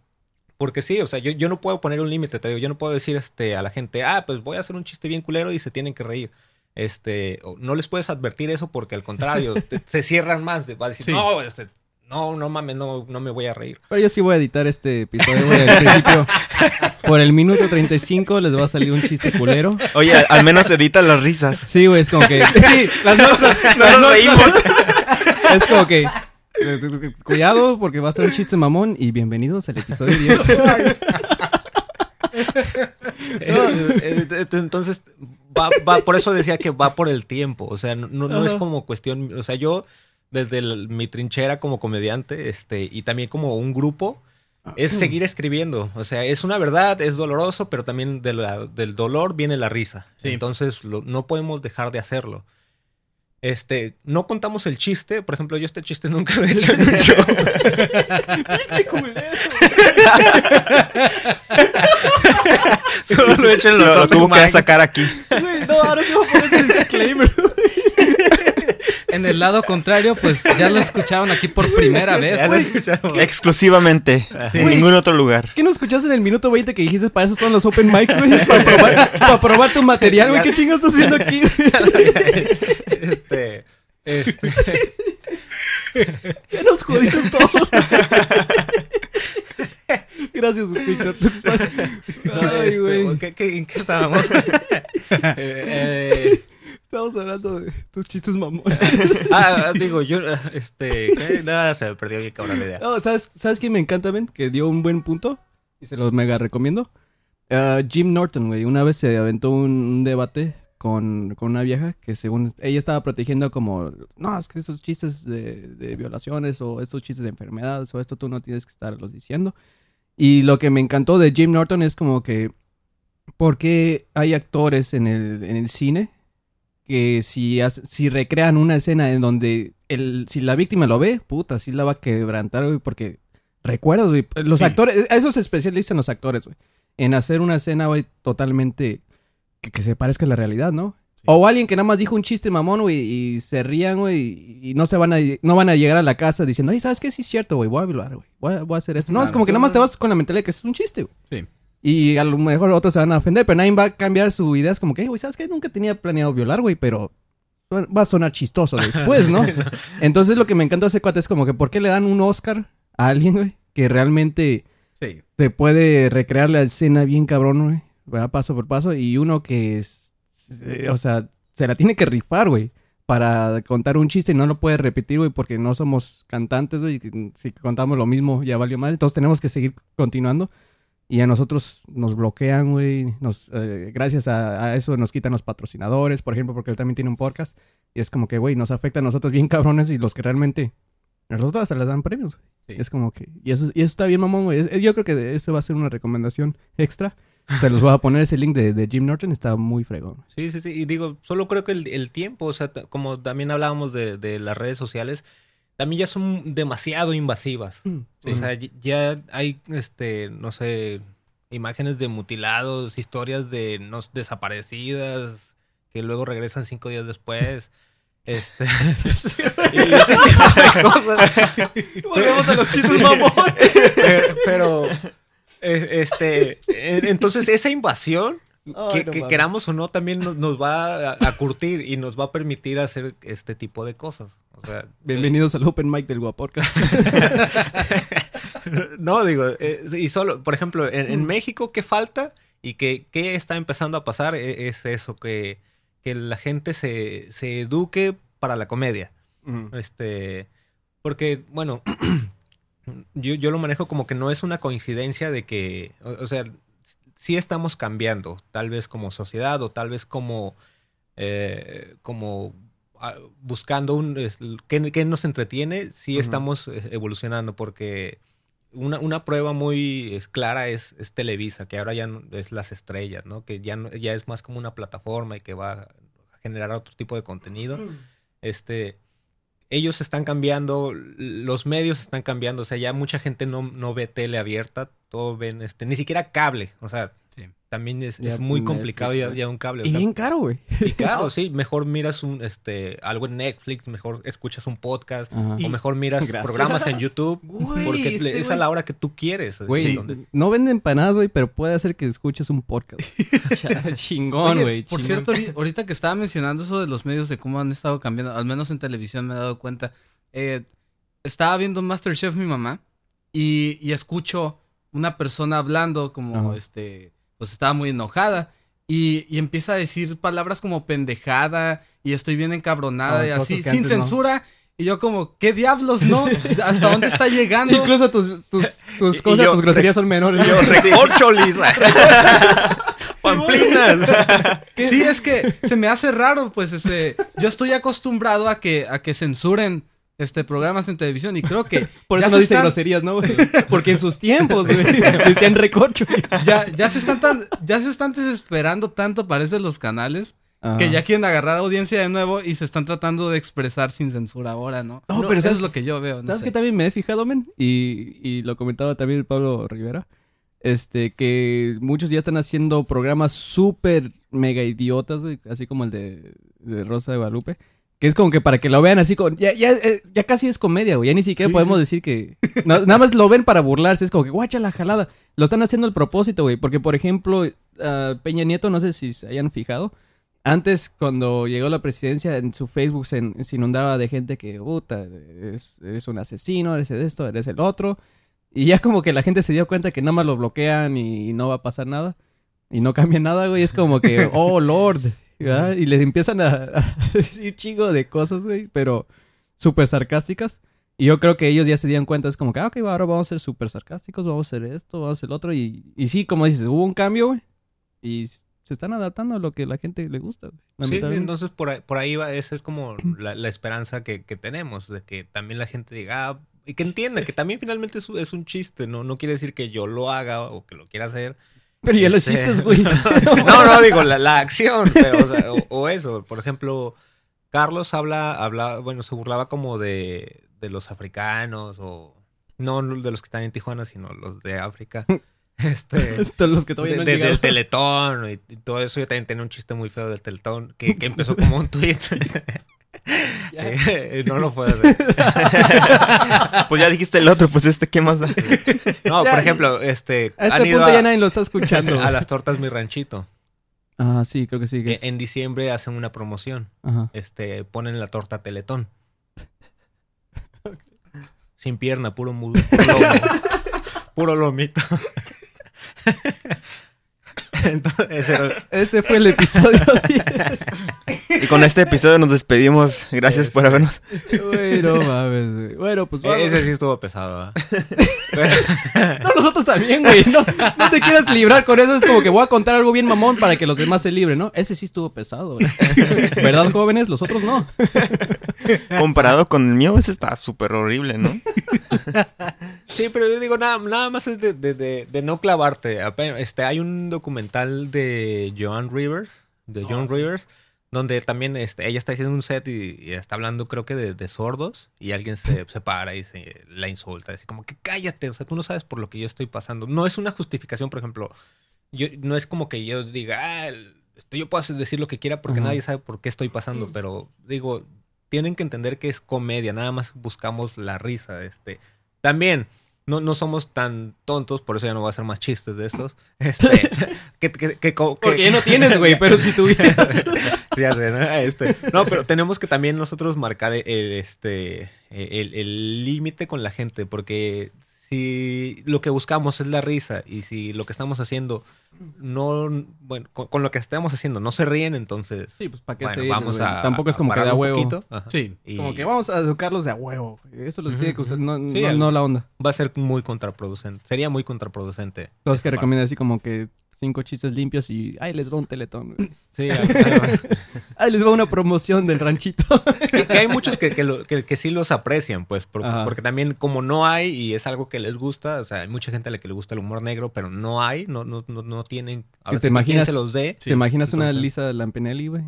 Porque sí, o sea, yo, yo no puedo poner un límite, te digo, yo no puedo decir este, a la gente, ah, pues voy a hacer un chiste bien culero y se tienen que reír. Este, o no les puedes advertir eso porque al contrario, te- se cierran más, va a decir, Sí. no, este, no, no mames, no, no me voy a reír. Pero yo sí voy a editar este episodio, güey. Al principio, por el minuto 35 les va a salir un chiste culero. Oye, al, al menos edita las risas. Sí, güey, es como que... Sí, las nuestras... No las nos reímos. Es como que... Cuidado porque va a estar un chiste mamón y bienvenidos al episodio 10. Eh, eh, Entonces, va, va, por eso decía que va por el tiempo. O sea, no, no es como cuestión. O sea, yo, desde el- mi trinchera como comediante, este, y también como un grupo, es seguir escribiendo. O sea, es una verdad, es doloroso, pero también de la- del dolor viene la risa. Sí. Entonces, lo- no podemos dejar de hacerlo. Este, no contamos el chiste. Por ejemplo, yo este chiste nunca lo he hecho en un show. Solo lo he hecho en los Lo, lo tuvo que sacar aquí. Güey, no, ahora sí voy a poner ese disclaimer. En el lado contrario, pues ya lo escucharon aquí por primera vez. Ya lo güey. escucharon. Exclusivamente. En ningún otro lugar. ¿Qué no escuchaste en el minuto 20 que dijiste para eso son los open mics, güey? Para probar, para probar tu material, güey. ¿Qué chingas estás haciendo aquí, güey? Este, este, Ya nos jodiste todo. Gracias, Víctor. Ay, este, güey. ¿qué- qué- ¿En qué estábamos? Eh, eh, Estamos hablando de tus chistes mamones. ah, digo, yo, este, ¿qué? nada, se me perdió bien cabrón la idea. No, ¿sabes, ¿Sabes quién me encanta, Ben? Que dio un buen punto. y se los mega recomiendo. Ah, Jim Norton, güey, una vez se aventó un, un debate con, con una vieja que según ella estaba protegiendo como, no, es que esos chistes de, de violaciones o estos chistes de enfermedades o esto tú no tienes que estarlos diciendo. Y lo que me encantó de Jim Norton es como que, ¿por qué hay actores en el, en el cine que si, si recrean una escena en donde el, si la víctima lo ve, puta, sí la va a quebrantar, güey, porque recuerdas, güey, los Sí. actores, a eso se especializan los actores, güey, en hacer una escena, güey, totalmente que, que se parezca a la realidad, ¿no? O alguien que nada más dijo un chiste mamón, güey, y se rían, güey, y no se van a, no van a llegar a la casa diciendo, ay, ¿sabes qué? Sí es cierto, güey, voy a hablar, güey, voy a, voy a hacer esto. No, es como que nada más te vas con la mentalidad de que es un chiste, güey. Sí. Y a lo mejor otros se van a ofender, pero nadie va a cambiar su idea. Es como que, "Hey, güey, ¿sabes qué? Nunca tenía planeado violar, güey, pero va a sonar chistoso después, ¿no? Entonces lo que me encantó de ese cuate es como que, ¿por qué le dan un Oscar a alguien, güey? Que realmente Sí. te puede recrear la escena bien cabrón, güey. ¿verdad? Paso por paso. Y uno que es, eh, o sea, se la tiene que rifar, güey. Para contar un chiste y no lo puede repetir, güey, porque no somos cantantes, güey. Si contamos lo mismo, ya valió mal. Entonces tenemos que seguir continuando. Y a nosotros nos bloquean, güey. Nos, eh, gracias a, a eso nos quitan los patrocinadores, por ejemplo, porque él también tiene un podcast. Y es como que, güey, nos afecta a nosotros bien cabrones y los que realmente... A nosotros hasta les dan premios. Sí. Es como que... Y eso, y eso está bien, mamón, güey. Yo creo que eso va a ser una recomendación extra. Se los voy a poner ese link de, de Jim Norton. Está muy fregón. Sí, sí, sí. Y digo, solo creo que el, el tiempo, o sea, como también hablábamos de, de las redes sociales, también ya son demasiado invasivas. Sí. O sea, ya hay, este, no sé, imágenes de mutilados, historias de no, desaparecidas que luego regresan cinco días después. Este. y ese tipo de cosas. Volvemos a los chistes, mamón. Pero, eh, este, eh, entonces esa invasión, que, no que mames. queramos o no, también nos, nos va a, a curtir y nos va a permitir hacer este tipo de cosas. O sea, Bienvenidos al Open Mic del Guaporcast. No, digo, eh, y solo, por ejemplo, en, Mm. en México, ¿qué falta? Y que, ¿qué está empezando a pasar? E- Es eso, que, que la gente se, se eduque para la comedia. Este, porque, bueno, yo, yo lo manejo como que no es una coincidencia de que, o, o sea, sí estamos cambiando, tal vez como sociedad o tal vez como, eh, como buscando un, es- ¿qué, qué nos entretiene? Sí estamos eh, evolucionando porque una, una prueba muy es, clara es, es Televisa, que ahora ya no- es las estrellas, ¿no? Que ya, no- ya es más como una plataforma y que va a generar otro tipo de contenido este ellos están cambiando, los medios están cambiando, o sea, ya mucha gente no, no ve tele abierta, todo ven, este, ni siquiera cable, o sea. También es, es muy complicado ya, ya un cable, o Y sea, bien caro, güey. y claro, sí, mejor miras un, este, algo en Netflix, mejor escuchas un podcast, Ajá. o mejor miras Gracias. programas en YouTube, Güey, porque este es a güey- la hora que tú quieres. Güey, sí, donde- no vende empanadas, güey, pero puede hacer que escuches un podcast. Chingón, Oye, güey. por chingón. cierto, ahori- ahorita que estaba mencionando eso de los medios, de cómo han estado cambiando, al menos en televisión me he dado cuenta. Eh, estaba viendo Masterchef mi mamá y, y escucho una persona hablando como, Ajá. este, pues estaba muy enojada y, y empieza a decir palabras como pendejada y estoy bien encabronada Ah, y así, sin no. censura. Y yo como, ¿qué diablos, no? ¿Hasta dónde está llegando? Incluso tus, tus, tus Y- y cosas, yo- tus groserías son menores. Yo, recorcholis. Pamplinas. Sí, es que se me hace raro, pues, este, yo estoy acostumbrado a que, a que censuren, este, programas en televisión y creo que Por eso no se dice están- groserías, ¿no? Porque en sus tiempos, güey, decían recorcho. ya, ya se están tan, ya se están desesperando tanto, parece los canales, que ya quieren agarrar audiencia de nuevo y se están tratando de expresar sin censura ahora, ¿no? No, pero eso ¿sabes- es lo que yo veo. no ¿Sabes sé. qué también me he fijado, men? Y, y lo comentaba también Pablo Rivera. Este, que muchos ya están haciendo programas súper mega idiotas, güey, así como el de, de Rosa de Guadalupe. Que es como que para que lo vean así con... Ya, ya, eh, ya casi es comedia, güey. Ya ni siquiera Sí, podemos decir que... na- nada más lo ven para burlarse. Es como que, guacha la jalada. Lo están haciendo al propósito, güey. Porque, por ejemplo, ah, Peña Nieto, no sé si se hayan fijado. Antes, cuando llegó a la presidencia, en su Facebook se, inundaba de gente que, puta, eres, eres un asesino, eres esto, eres el otro. Y ya como que la gente se dio cuenta que nada más lo bloquean y, no va a pasar nada. Y no cambia nada, güey. Es como que, oh, Lord. ¿verdad? Y les empiezan a, a decir chingo de cosas, güey, pero súper sarcásticas. Y yo creo que ellos ya se dieron cuenta, es como que, ah, ok, ahora vamos a ser súper sarcásticos, vamos a hacer esto, vamos a hacer lo otro. Y, y sí, como dices, hubo un cambio, güey. Y se están adaptando a lo que la gente le gusta, güey. Sí, entonces por ahí, por ahí va, esa es como la, la esperanza que, que tenemos, de que también la gente diga, ah, y que entienda que también finalmente es, es un chiste, ¿no? No quiere decir que yo lo haga o que lo quiera hacer. Pero ya lo Este- hiciste, güey. No, no, digo, la, la acción, pero, o, sea, o- o eso. Por ejemplo, Carlos habla, habla, bueno, se burlaba como de, de los africanos o no de los que están en Tijuana, sino los de África. Este, los que todavía de- no han de- llegado. del teletón y, y todo eso. Yo también tenía un chiste muy feo del teletón que, que empezó como un tweet. Sí, no lo puedo hacer. Pues ya dijiste el otro, pues este, ¿qué más da? No, Ya, por ejemplo, este, A han este ido punto a, ya nadie lo está escuchando. a las tortas Mi Ranchito. Ah, sí, creo que sí. que E- es- En diciembre hacen una promoción. Ajá. Este, ponen la torta Teletón. Sin pierna, puro, puro lomo. puro lomito. Entonces, Este fue el episodio 10. Y con este episodio nos despedimos. Gracias por habernos. Güey, no mames, güey. Bueno, pues vamos. ese sí estuvo pesado. ¿verdad? No, nosotros también, güey. No, no te quieras librar con eso. Es como que voy a contar algo bien mamón para que los demás se libren, ¿no? Ese sí estuvo pesado, güey. ¿Verdad, jóvenes? Los otros no. Comparado con el mío, ese está súper horrible, ¿no? Sí, pero yo digo, nada, nada más es de, de- de- de no clavarte. Este, hay un documental de Joan Rivers, de John Rivers, donde también este, ella está haciendo un set y, y está hablando, creo que de, sordos, y alguien se, se para y se la insulta. Así como que cállate, o sea, tú no sabes por lo que yo estoy pasando. No es una justificación, por ejemplo, yo, no es como que yo diga, ah, este, yo puedo decir lo que quiera porque nadie sabe por qué estoy pasando, pero digo, tienen que entender que es comedia, nada más buscamos la risa, este. También, no, no somos tan tontos, por eso ya no voy a hacer más chistes de estos. Este, que, que, que, Porque ya no tienes, güey. Pero si tuvieras. Ya sé, ¿no? Este, no, pero tenemos que también nosotros marcar el, este, el el límite con la gente, porque si lo que buscamos es la risa y si lo que estamos haciendo no, bueno, con, con lo que estamos haciendo no se ríen, entonces Sí, pues para qué bueno, seguir, vamos a Tampoco es como que da un huevo. poquito, Sí. y Como que vamos a educarlos de a huevo. Eso los Ujú, tiene que usar. No, Sí, no, no la onda. va a ser muy contraproducente, sería muy contraproducente. Los que esa recomiendan así como que cinco chistes limpios y. Ay, les va un teletón. güey. Sí, además- Ay, les va una promoción del ranchito. que, que hay muchos que, que, lo- que- sí los aprecian, pues, por- porque también como no hay y es algo que les gusta, o sea, hay mucha gente a la que le gusta el humor negro, pero no hay, no, no, no, no tienen, a ¿Te veces ni imaginas- se los dé. ¿Te imaginas una Lisa Lampenelli, güey?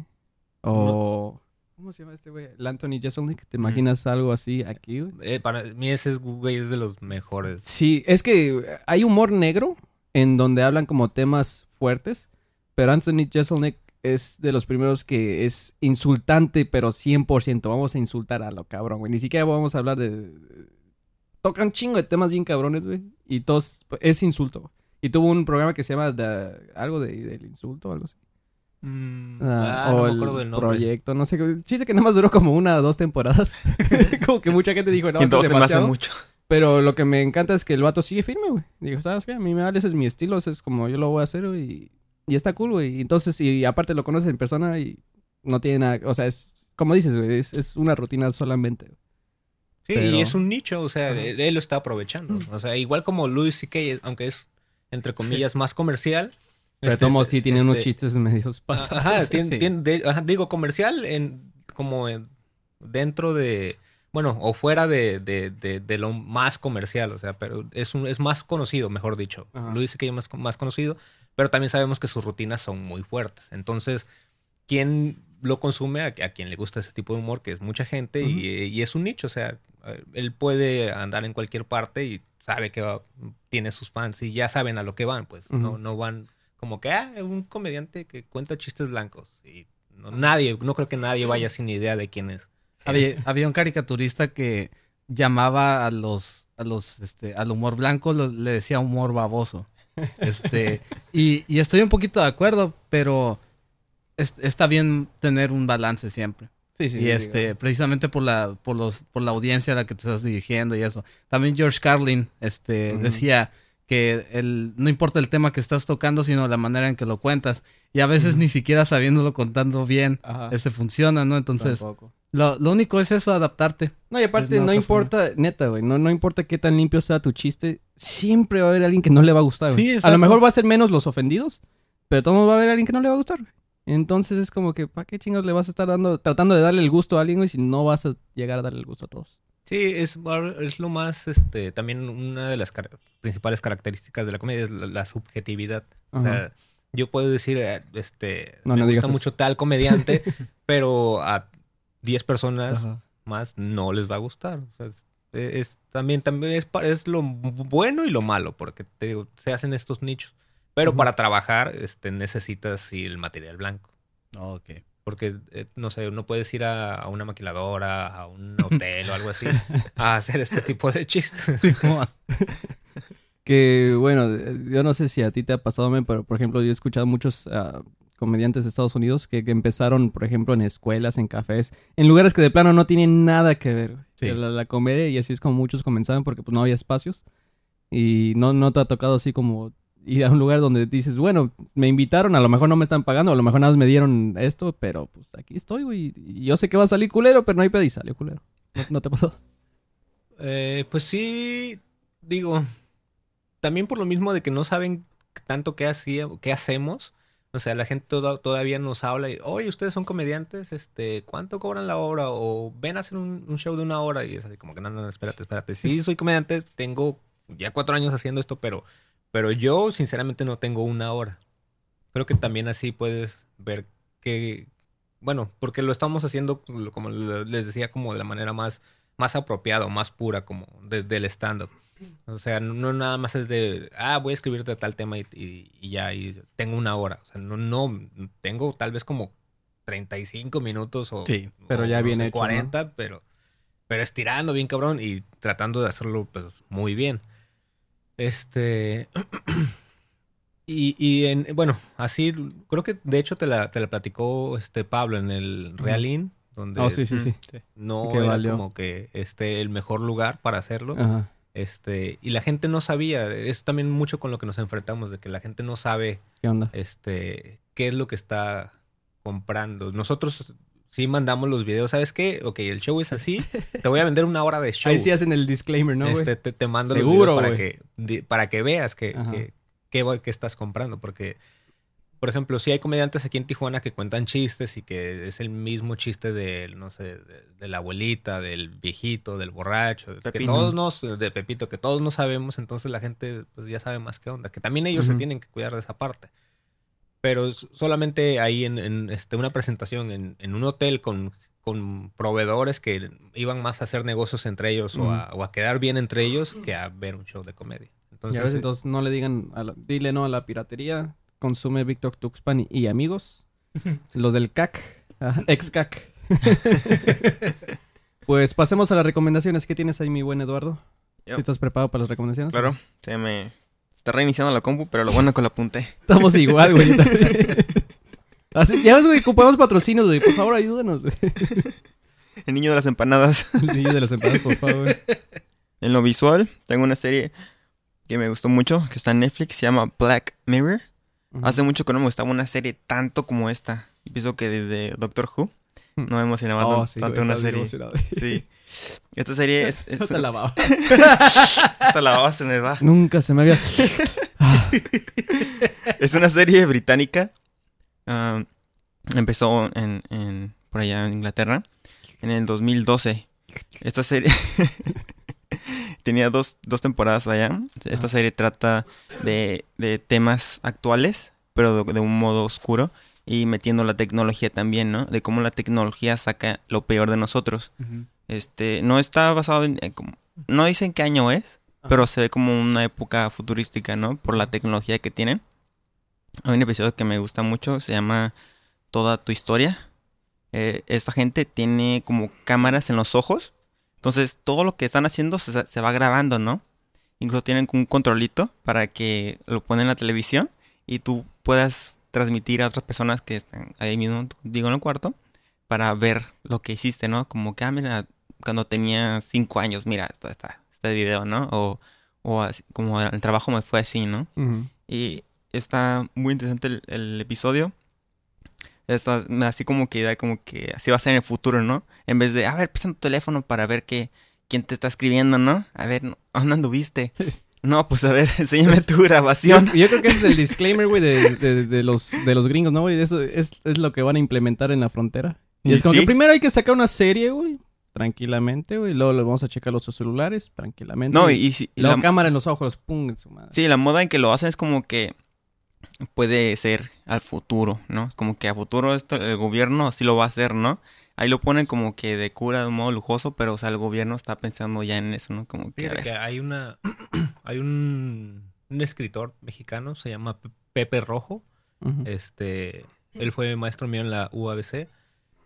O. ¿Cómo se llama este güey? El Anthony Jeselnik. ¿Te imaginas algo así aquí, güey? Eh, para mí ese es, güey es de los mejores. Sí, es que hay humor negro en donde hablan como temas fuertes, pero Anthony Jeselnik es de los primeros que es insultante, pero 100%. Vamos a insultar a lo cabrón, güey. Ni siquiera vamos a hablar de... Toca un chingo de temas bien cabrones, güey. Y todos... Es insulto. Y tuvo un programa que se llama The- algo de, del insulto o algo así. Ah, Ah, no o me el acuerdo del nombre. proyecto, no sé. qué- Chiste que nada más duró como una o dos temporadas. como que mucha gente dijo, no, esto es entonces se me hace demasiado. mucho. Pero lo que me encanta es que el vato sigue firme, güey. Digo, ¿sabes qué? A mí me vale, ese es mi estilo, ese es como yo lo voy a hacer, güey. Y, y está cool, güey. Entonces, y aparte lo conoces en persona y no tiene nada, o sea, es, como dices, güey, es, es una rutina solamente. güey. Sí, Pero- y es un nicho, o sea, Ajá. él, lo está aprovechando. O sea, igual como Louis C.K., aunque es, entre comillas, más comercial. Pero este, todos sí tienen unos chistes medios pasados. Ajá, tien- Sí. tien- de- ajá, digo, comercial en como en- dentro de, bueno, o fuera de, de, de, de lo más comercial, o sea, pero es un, es más conocido, mejor dicho. Ajá. Luis que es más, más conocido, pero también sabemos que sus rutinas son muy fuertes. Entonces, ¿quién lo consume? A, a quien le gusta ese tipo de humor, que es mucha gente, y, y es un nicho, o sea, él puede andar en cualquier parte y sabe que va- tiene sus fans y ya saben a lo que van, pues no, no van como que, ah, es un comediante que cuenta chistes blancos. Y no, nadie, no creo que nadie vaya sin idea de quién es. Había, había un caricaturista que llamaba a los, a los, este, al humor blanco, lo- le decía humor baboso. Este, y, y estoy un poquito de acuerdo, pero es- está bien tener un balance siempre. Sí, sí, y este, precisamente por la, por los, por la audiencia a la que te estás dirigiendo y eso. También George Carlin, este, decía que el, no importa el tema que estás tocando, sino la manera en que lo cuentas. Y a veces ni siquiera sabiéndolo contando bien, Ajá. este funciona, ¿no? Entonces, Tampoco. Lo, lo único es eso, adaptarte. No, y aparte, no importa, neta, güey, no, no importa qué tan limpio sea tu chiste, siempre va a haber alguien que no le va a gustar, güey. Sí, a lo mejor va a ser menos los ofendidos, pero todo va a haber alguien que no le va a gustar, güey. Entonces es como que, ¿para qué chingados le vas a estar dando, tratando de darle el gusto a alguien, güey, si no vas a llegar a darle el gusto a todos? Sí, es, es lo más, este, también una de las car- principales características de la comedia es la, la subjetividad. O sea, yo puedo decir, eh, este, No, me no gusta eso. mucho tal comediante, pero a 10 personas Ajá. más no les va a gustar. O sea, es, es- también, también es, es lo bueno y lo malo, porque te digo, se hacen estos nichos. Pero para trabajar, este, necesitas el material blanco. Ok. Porque, eh, no sé, no puedes ir a, a una maquiladora, a un hotel o algo así, a hacer este tipo de chistes. Que bueno, yo no sé si a ti te ha pasado, men, pero por ejemplo, yo he escuchado muchos ah, comediantes de Estados Unidos que, que empezaron, por ejemplo, en escuelas, en cafés, en lugares que de plano no tienen nada que ver Sí. la, la comedia y así es como muchos comenzaban porque pues no había espacios y no, no te ha tocado así como ir a un lugar donde dices, bueno, me invitaron, a lo mejor no me están pagando, a lo mejor nada más me dieron esto, pero pues aquí estoy, güey, y yo sé que va a salir culero, pero no hay pedo y salió culero. ¿No, no te pasó? Eh, pues sí, digo, también por lo mismo de que no saben tanto qué, hacía, qué hacemos. O sea, la gente toda- todavía nos habla y, oye, ustedes son comediantes, este, ¿cuánto cobran la hora? O ven a hacer un, un show de una hora y es así como que, no, no, espérate, espérate. Sí, soy comediante, tengo ya cuatro años haciendo esto, pero, pero yo sinceramente no tengo una hora. Creo que también así puedes ver que, bueno, porque lo estamos haciendo, como les decía, como de la manera más más apropiada o más pura como de- del stand-up. O sea, no, no nada más es de, ah, voy a escribir de tal tema y, y- y ya, y tengo una hora. O sea, no, no, tengo tal vez como 35 minutos o, Sí, pero o, ya no bien sé, hecho, 40, pero, pero estirando bien cabrón y tratando de hacerlo pues muy bien. Este... Y, y en, bueno, así, creo que de hecho te la, te la platicó este Pablo en el Realin, donde Oh, sí, sí, sí. no Que era valió. como que este el mejor lugar para hacerlo. Ajá. Este, y la gente no sabía, es también mucho con lo que nos enfrentamos, de que la gente no sabe ¿Qué onda? este qué es lo que está comprando. Nosotros sí mandamos los videos, ¿sabes qué? Ok, el show es así, te voy a vender una hora de show. Ahí sí hacen el disclaimer, ¿no, este, te, te mando Seguro, los videos para que, para que veas que, que, voy- qué estás comprando. Porque, por ejemplo, si hay comediantes aquí en Tijuana que cuentan chistes y que es el mismo chiste del, no sé, de, de la abuelita, del viejito, del borracho, que todos nos, de Pepito, que todos no sabemos, entonces la gente pues ya sabe más qué onda. Que también ellos se tienen que cuidar de esa parte. Pero solamente ahí en, en, este, una presentación en, en un hotel con, con proveedores que iban más a hacer negocios entre ellos o, a, o a quedar bien entre ellos que a ver un show de comedia. Entonces, ya ves, eh, entonces no le digan, a la- dile no a la piratería, consume Víctor Tuxpan y, y amigos, los del CAC, ex CAC. pues pasemos a las recomendaciones. ¿Qué tienes ahí, mi buen Eduardo? Yo. ¿Sí ¿Estás preparado para las recomendaciones? Claro, se me está reiniciando la compu, pero lo bueno que lo apunté. Estamos igual, güey. Así, ya ves, güey, ocupamos patrocinios, güey. Por favor, ayúdanos. güey. El niño de las empanadas. El niño de los empanadas, por favor. En lo visual, tengo una serie que me gustó mucho, que está en Netflix, se llama Black Mirror. Hace mucho que no me gustaba una serie tanto como esta. Y pienso que desde Doctor Who Hmm. no me emocionaba Oh, sí, tanto una serie. Sí. Esta serie es... es- Hasta la baba. hasta la baba se me va. Nunca se me había... Ah, Es una serie británica. Ah, empezó en, en- por allá en Inglaterra en el 2012. Esta serie tenía dos, dos temporadas allá. Esta Ajá. serie trata de, de temas actuales, pero de, de un modo oscuro y metiendo la tecnología también, ¿no? De cómo la tecnología saca lo peor de nosotros. ujú. Este, no está basado en, como- no dicen qué año es, pero se ve como una época futurística, ¿no? Por la tecnología que tienen. Hay un episodio que me gusta mucho, se llama Toda tu historia. Eh, esta gente tiene como cámaras en los ojos, entonces todo lo que están haciendo se, se va grabando, ¿no? Incluso tienen un controlito para que lo ponen en la televisión y tú puedas transmitir a otras personas que están ahí mismo, digo, en el cuarto, para ver lo que hiciste, ¿no? Como que, ah, mira, cuando tenía cinco años, mira, esto está, este video, ¿no? O, o así, como el trabajo me fue así, ¿no? Y está muy interesante el, el episodio. Está, así como que da como que así va a ser en el futuro, ¿no? En vez de, a ver, pisa tu teléfono para ver qué, quién te está escribiendo, ¿no? A ver, ¿dónde anduviste? No, pues a ver, enséñame tu grabación. Yo, yo creo que ese es el disclaimer, güey, de, de- de los, de los gringos, ¿no, güey? Eso es, es lo que van a implementar en la frontera. Y, Y es como sí. que primero hay que sacar una serie, güey. Tranquilamente, güey. Luego le vamos a checar los celulares, tranquilamente. No, y, y, luego la, cámara en los ojos, pum, en su madre. sí, la moda en que lo hacen es como que puede ser al futuro, ¿no? Es como que a futuro esto, el gobierno así lo va a hacer, ¿no? Ahí lo ponen como que de cura de un modo lujoso, pero o sea, el gobierno está pensando ya en eso, ¿no? Como que, a Fíjate ver. que hay una hay un, un escritor mexicano, se llama Pe- Pepe Rojo. Este, él fue maestro mío en la UABC.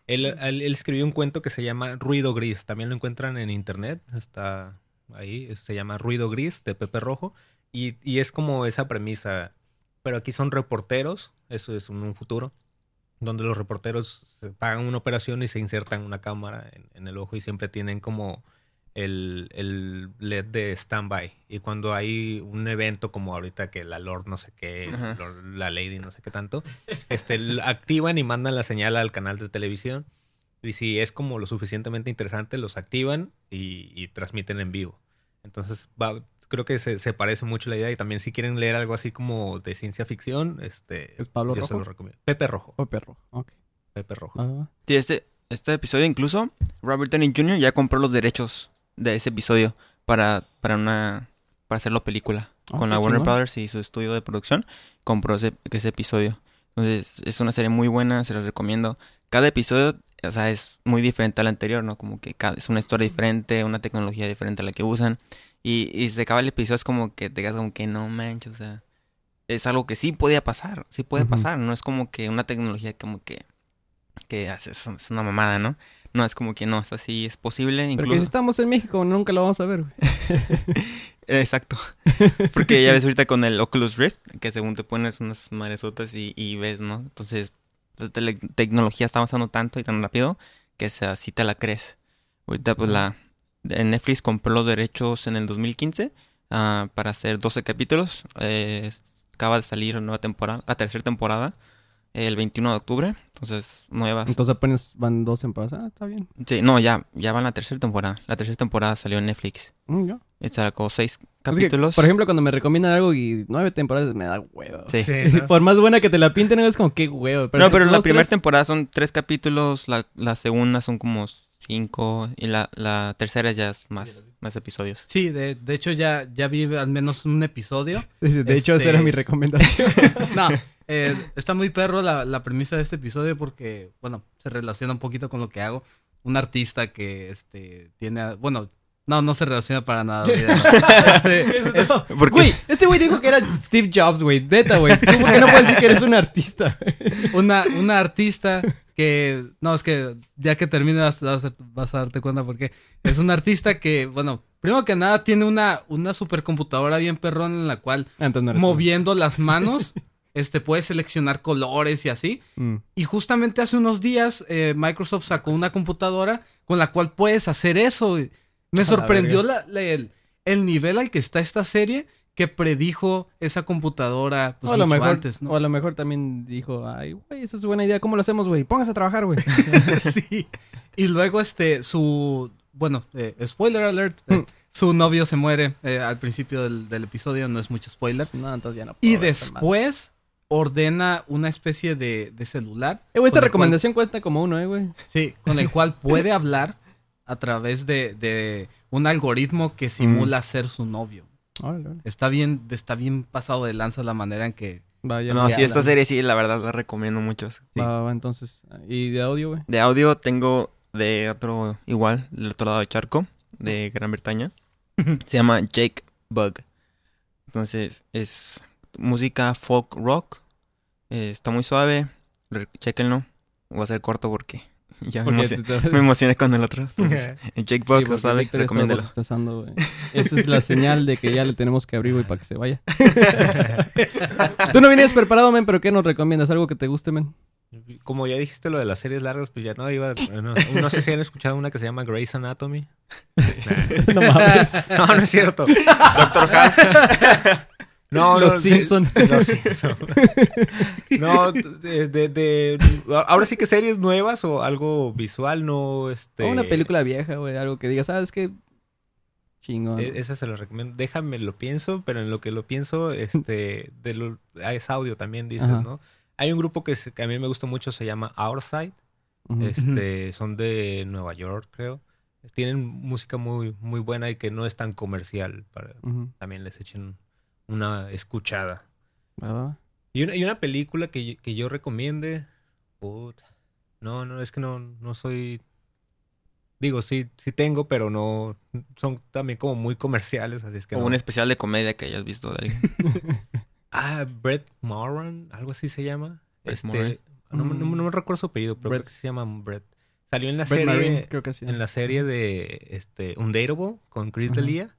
Él, él- él escribió un cuento que se llama Ruido Gris. También lo encuentran en internet. Está ahí. Se llama Ruido Gris de Pepe Rojo. Y, y es como esa premisa. Pero aquí son reporteros. Eso es un futuro. Donde los reporteros se pagan una operación y se insertan una cámara en, en el ojo y siempre tienen como el, el LED de standby. Y cuando hay un evento como ahorita que la Lord no sé qué. Lord- la Lady no sé qué tanto, este, activan y mandan la señal al canal de televisión. Y si es como lo suficientemente interesante, los activan y, y transmiten en vivo. Entonces, va, creo que se, se parece mucho la idea. Y también si quieren leer algo así como de ciencia ficción, este, ¿Es Pablo yo se Rojo? lo recomiendo. Pepe Rojo. Oh, perro. Ok. Pepe Rojo. Sí, este, este episodio incluso, Robert Downey Jr. ya compró los derechos de ese episodio para, para una para hacerlo película. Ah, Con la Warner chingón. Brothers y su estudio de producción, compró ese, ese episodio. Entonces, es una serie muy buena, se los recomiendo. Cada episodio, o sea, es muy diferente al anterior, ¿no? Como que cada, es una historia diferente, una tecnología diferente a la que usan. Y, y se acaba el episodio, es como que te quedas como que no manches, o sea, es algo que sí podía pasar, sí puede pasar, no es como que una tecnología como que, que haces, es una mamada, ¿no? No, es como que no, es así, es posible, Porque incluso... si estamos en México, nunca lo vamos a ver, güey. Exacto. Porque ya ves ahorita con el Oculus Rift, que según te pones unas maresotas y, y ves, ¿no? Entonces, la tecnología está avanzando tanto y tan rápido que así te la crees. Ahorita, pues, la Netflix compró los derechos en el 2015 ah, para hacer 12 capítulos. Eh, acaba de salir nueva temporada, la tercera temporada, el 21 de octubre. Entonces, nuevas. Entonces apenas van dos temporadas. Ah, está bien. Sí, no, ya, ya va en la tercera temporada. La tercera temporada salió en Netflix. Mm, ya. Sacó seis Es que, capítulos. por ejemplo, cuando me recomiendan algo y nueve temporadas me da huevo. Sí. ¿no? Por más buena que te la pinten, es como que huevo. no, pero la primera tres- temporada son tres capítulos, la, la segunda son como cinco y la, la tercera ya es más, más episodios. Sí, de, de hecho ya, ya vi al menos un episodio. De hecho, esa Este- era mi recomendación. No, eh, está muy perro la, la premisa de este episodio porque, bueno, se relaciona un poquito con lo que hago. Un artista que, este, tiene, bueno, no, no se relaciona para nada. Este, es- ¿Por qué? Güey, este güey dijo que era Steve Jobs, güey. Neta, güey. ¿Tú por qué no puedes decir que eres un artista? una, una artista que, no, es que ya que termine vas, vas a- vas a darte cuenta porque es un artista que, bueno, primero que nada tiene una, una supercomputadora bien perrón en la cual Ah, entonces no eres tú. moviendo las manos, este, puedes seleccionar colores y así. Mm. Y justamente hace unos días eh, Microsoft sacó una computadora con la cual puedes hacer eso. Me sorprendió la- la- el, el nivel al que está esta serie que predijo esa computadora pues, o, a lo mucho mejor, antes, ¿no? o a lo mejor también dijo, ay, güey, esa es buena idea. ¿Cómo lo hacemos, güey? Póngase a trabajar, güey. sí. Y luego este, su, bueno, eh, spoiler alert, eh, Mm. su novio se muere eh, al principio del, del episodio, no es mucho spoiler. no, entonces ya no Y puedo después ordena una especie de, de celular. Eh, güey, esta cual- recomendación cuenta como uno, eh, güey. Sí, con el cual puede hablar a través de, de un algoritmo que simula ser su novio. Órale, órale. Está bien, está bien pasado de lanza la manera en que... Vaya, No, sí, esta hablan. serie sí, la verdad la recomiendo mucho. Sí. Va, va, va, entonces. ¿Y de audio, güey? De audio tengo de otro igual, del otro lado del charco, de Gran Bretaña. Se llama Jake Bug. Entonces, es música folk rock. Eh, está muy suave. Chéquenlo. Voy a ser corto porque ya me, te- me emocioné con el otro. Entonces, Jake Sí, lo sabe, recomiéndelo. Esa es la señal de que ya le tenemos que abrir, güey, para que se vaya. Tú no vienes preparado, men, pero ¿qué nos recomiendas? ¿Algo que te guste, men? Como ya dijiste lo de las series largas, pues ya no iba. No, no sé si han escuchado una que se llama Grey's Anatomy. No mames. No, no es cierto. Doctor House. No, Los no, sí, Simpson. Los Simpson. No, de, de- de- ahora sí que series nuevas o algo visual, no, este... O una película vieja, güey, algo que digas, ¿sabes qué? Chingón. e- Esa se lo recomiendo. Déjame lo pienso, pero en lo que lo pienso, este, de lo, ah, es audio también, dices, Ajá. ¿no? Hay un grupo que, se- que a mí me gusta mucho, se llama Ourside. Ujú. Este, son de Nueva York, creo. Tienen música muy, muy buena y que no es tan comercial. Para también les echen una escuchada. Y una, y una película que, yo- que yo recomiende. puta, No, no, es que no, no soy. Digo, sí, sí tengo, pero no. Son también como muy comerciales, así es que. O no. un especial de comedia que hayas visto de alguien. Ah, Brett Moran, algo así se llama. Brett este, Moran. no, me- no no me Mm. recuerdo su apellido, pero Brett- creo que se llama Brett. Salió en la Brett serie. Marine, creo que sí. En la serie de este Undateable con Chris. D'Elia.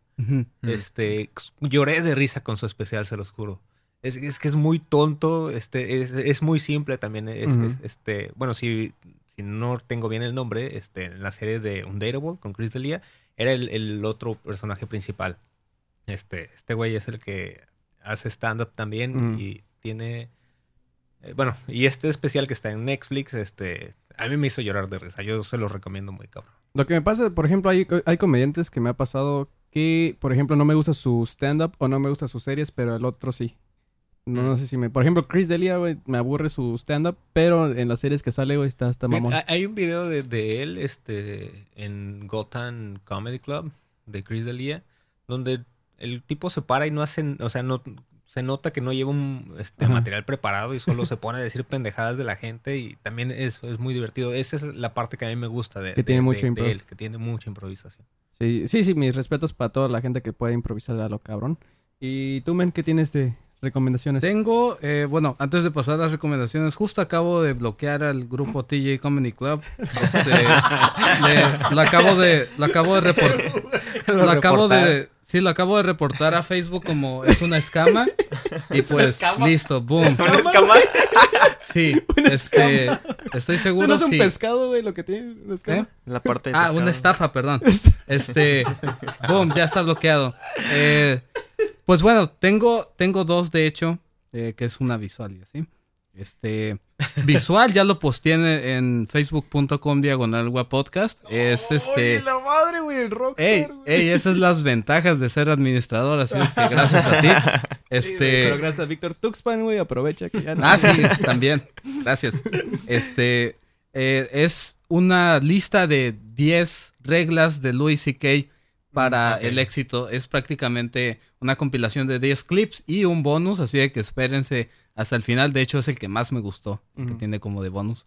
Este, lloré de risa con su especial, se los juro. Es, es que es muy tonto, este, es, es muy simple también. Es, este, bueno, si, si no tengo bien el nombre, este, en la serie de Undateable con Chris D'Elia, era el, el otro personaje principal. Este, este güey es el que hace stand-up también y tiene... eh, bueno, y este especial que está en Netflix, este, a mí me hizo llorar de risa. Yo se los recomiendo muy cabrón. Lo que me pasa, por ejemplo, hay, hay comediantes que me ha pasado que, por ejemplo, no me gusta su stand-up o no me gusta sus series, pero el otro sí. No, no sé si me... Por ejemplo, Chris Delia, güey, me aburre su stand-up, pero en las series que sale, güey, está, está mamón. Hay- un video de, de él este, en Gotham Comedy Club de Chris D'Elia donde el tipo se para y no hacen, o sea, no se nota que no lleva un este, Ajá. material preparado y solo se pone a decir pendejadas de la gente y también es, es muy divertido. Esa es la parte que a mí me gusta de, Que de- tiene de- mucho de improv. él, que tiene mucha improvisación. Sí, sí, sí, mis respetos para toda la gente que puede improvisar a lo cabrón. ¿Y tú, men, qué tienes de recomendaciones? Tengo, eh, bueno, antes de pasar a las recomendaciones, justo acabo de bloquear al grupo TJ Comedy Club. Este, le- lo acabo de, lo acabo de reportar. Lo acabo de, sí, lo acabo de reportar a Facebook como es una escama. Y pues, listo, boom. ¿Una escama? Sí, este, estoy ¿Eso seguro no es un sí. pescado, güey, lo que tiene? ¿Una escama? ¿Eh? La parte de Ah, pescado. una estafa, perdón. Este, boom, ya está bloqueado. Eh, pues bueno, tengo, tengo dos de hecho, eh, que es una visual y así. Este, visual ya lo posteé en, en facebook.com diagonal podcast. Es este... Oye, la madre, güey, el rockstar, Ey, esas son las ventajas de ser administrador, así es que gracias a ti. Este, Pero gracias a Víctor Tuxpan, güey, aprovecha que ya no... Ah, sí, también. Gracias. Este eh, es una lista de 10 reglas de Louis C.K. para Ok. el éxito. Es prácticamente una compilación de 10 clips y un bonus, así de que espérense hasta el final. De hecho, es el que más me gustó, el que tiene como de bonus.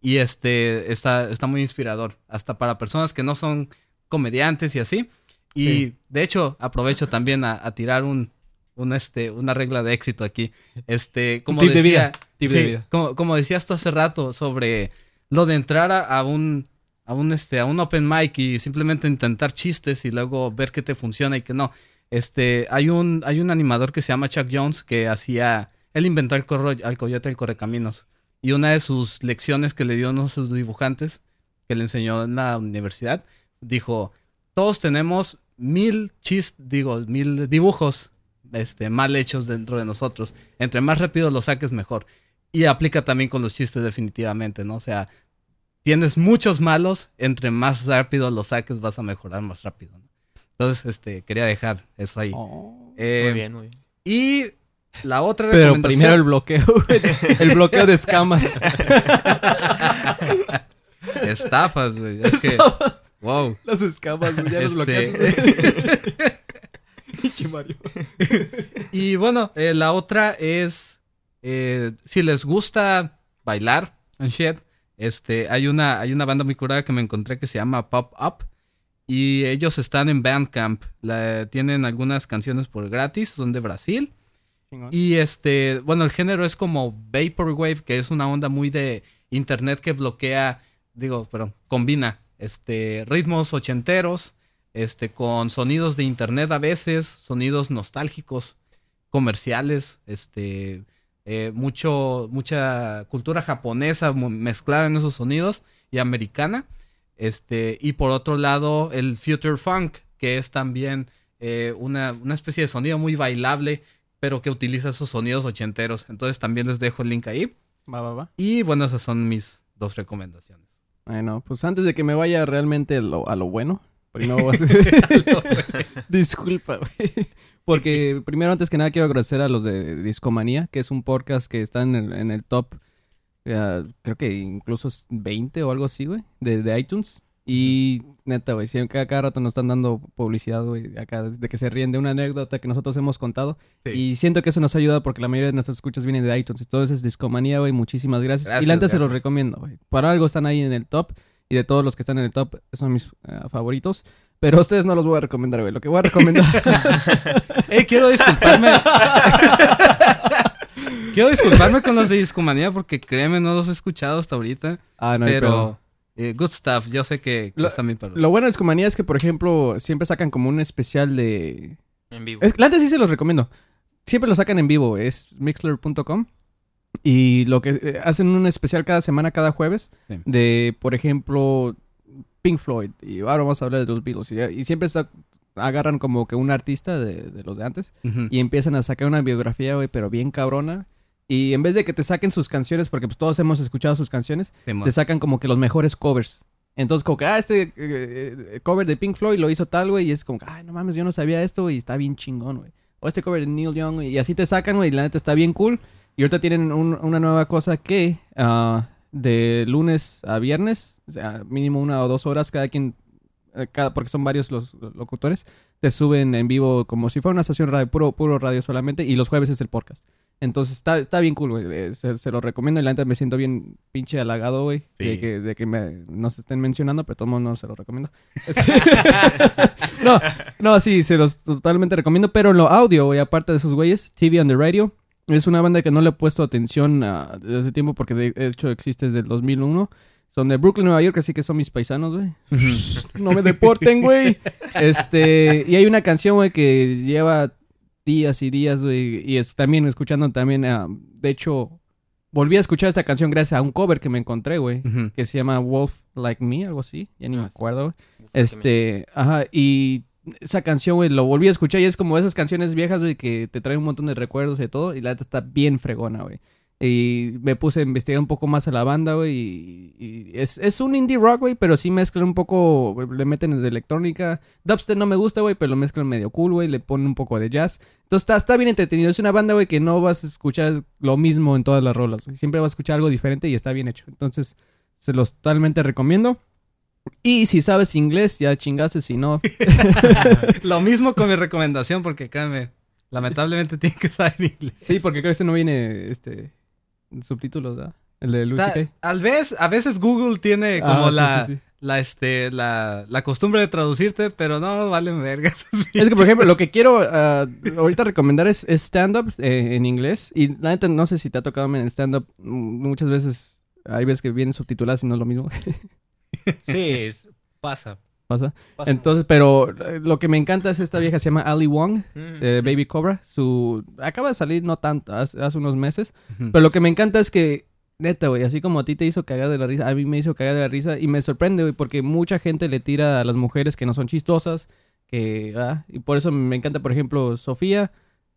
Y este está, está muy inspirador, hasta para personas que no son comediantes y así. Y Sí. de hecho, aprovecho también a, a tirar un, un, este, una regla de éxito aquí. Este, como tip de decía, vida, de vida. Como, como decías tú hace rato sobre lo de entrar a, a un a un este a un open mic y simplemente intentar chistes y luego ver qué te funciona y qué no. Este, hay un hay un animador que se llama Chuck Jones que hacía él inventó el corro, al coyote del correcaminos y una de sus lecciones que le dio uno de sus dibujantes que le enseñó en la universidad dijo todos tenemos mil chis digo mil dibujos este mal hechos dentro de nosotros entre más rápido los saques mejor y aplica también con los chistes definitivamente no o sea tienes muchos malos entre más rápido los saques vas a mejorar más rápido ¿no? entonces este quería dejar eso ahí Oh. Eh, Muy bien, muy bien. y la otra Pero recomendación- primero el bloqueo, güey. El bloqueo de escamas. estafas güey es que wow Las escamas, güey, ya los Este- bloqueas. Pinche Mario. Y bueno, eh, la otra es eh, si les gusta bailar and shit, este, hay una, hay una banda muy curada que me encontré que se llama Pop Up. Y ellos están en Bandcamp. La- tienen algunas canciones por gratis, son de Brasil. Y este, bueno, el género es como Vaporwave, que es una onda muy de internet que bloquea, digo, pero combina este ritmos ochenteros, este, con sonidos de internet a veces, sonidos nostálgicos, comerciales, este, eh, mucho, mucha cultura japonesa mezclada en esos sonidos y americana. Este, y por otro lado, el Future Funk, que es también eh, una, una especie de sonido muy bailable, pero que utiliza esos sonidos ochenteros. Entonces también les dejo el link ahí. Va, va, va. Y bueno, esas son mis dos recomendaciones. Bueno, pues antes de que me vaya realmente lo- a lo bueno, primero a- Disculpa, güey. Porque primero, antes que nada, quiero agradecer a los de Discomanía, que es un podcast que está en el, en el top, eh, creo que incluso es 20 o algo así, güey, de, de iTunes. Y neta, güey, siempre cada, cada rato nos están dando publicidad, güey, acá, de que se ríen de una anécdota que nosotros hemos contado. Sí. Y siento que eso nos ayuda porque la mayoría de nuestras escuchas vienen de iTunes. Entonces, Discomanía, güey, muchísimas gracias. y la neta se los recomiendo, güey. Por algo están ahí en el top. Y de todos los que están en el top, son mis eh, favoritos. Pero a ustedes no los voy a recomendar, güey. Lo que voy a recomendar... ¡Ey, quiero disculparme! quiero disculparme con los de Discomanía porque créeme, no los he escuchado hasta ahorita. ah, no hay pedo. pero eh, good stuff. Yo sé que, Lo- bien perros. Lo bueno de Discomanía es que, por ejemplo, siempre sacan como un especial de... En vivo. Es, neta sí se los recomiendo. Siempre lo sacan en vivo. Es mixler.com. Y lo que eh, hacen un especial cada semana, cada jueves, Sí. de, por ejemplo, Pink Floyd. Y ahora vamos a hablar de los Beatles. Y, y siempre agarran como que un artista de, de los de antes y empiezan a sacar una biografía, güey, pero bien cabrona. Y en vez de que te saquen sus canciones, porque pues todos hemos escuchado sus canciones, te sacan como que los mejores covers. Entonces, como que, ah, este eh, eh, cover de Pink Floyd lo hizo tal, güey, y es como, que, ay, no mames, yo no sabía esto, y está bien chingón, güey. O este cover de Neil Young, güey, y así te sacan, güey, y la neta está bien cool. Y ahorita tienen un- una nueva cosa que, ah, de lunes a viernes, o sea, mínimo una o dos horas cada quien, eh, cada, porque son varios los locutores, te suben en vivo como si fuera una estación radio, puro, puro radio solamente, y los jueves es el podcast. Entonces está, está bien cool, güey. eh, Se, se lo recomiendo. Y la neta me siento bien pinche halagado, güey. De que, de que me, nos estén mencionando, pero todos no se lo recomiendo. no, no, sí, se los totalmente recomiendo. Pero en lo audio, güey, aparte de esos güeyes, TV on the Radio. Es una banda que no le he puesto atención ah, desde hace tiempo porque de hecho existe desde el 2001. Son de Brooklyn, Nueva York, así que son mis paisanos, güey. No me deporten, güey. Este, y hay una canción, güey, que lleva días y días, güey, y es también escuchando también, ah, de hecho, volví a escuchar esta canción gracias a un cover que me encontré, güey, que se llama Wolf Like Me, algo así, ya ni me Ah, acuerdo. Este, ajá, y esa canción, güey, lo volví a escuchar y es como esas canciones viejas, güey, que te traen un montón de recuerdos y todo, y la neta está bien fregona, güey. Y me puse a investigar un poco más a la banda, güey, y, y es, es un indie rock, güey, pero sí mezclan un poco, le meten de electrónica. Dubstep no me gusta, güey, pero lo mezclan medio cool, güey, le ponen un poco de jazz. Entonces está, está bien entretenido. Es una banda, güey, que no vas a escuchar lo mismo en todas las rolas, güey. Siempre vas a escuchar algo diferente y está bien hecho. Entonces, se los totalmente recomiendo. Y si sabes inglés, ya chingaste, si no... Lo mismo con mi recomendación, porque créanme, lamentablemente tiene que saber inglés. Sí, porque creo que este no viene, este, subtítulos, ¿verdad? El de Ta-. Al vez, a veces Google tiene Ah, como sí, la, sí, sí. la, este, la, la costumbre de traducirte, pero no valen vergas. Es que, por ejemplo, lo que quiero ah, ahorita recomendar es, es stand-up eh, en inglés. Y la neta, no sé si te ha tocado en el stand-up. mm, Muchas veces hay veces que vienen subtituladas y no es lo mismo. Sí, es- pasa. Pasa. pasa Entonces, pero eh, lo que me encanta es esta vieja, se llama Ali Wong, Mm. de Baby Cobra. Su acaba de salir no tanto, hace, hace unos meses. Pero lo que me encanta es que, neta, güey, así como a ti te hizo cagar de la risa, a mí me hizo cagar de la risa. Y me sorprende, güey, porque mucha gente le tira a las mujeres que no son chistosas. Que, ah, y por eso me encanta, por ejemplo, Sofía.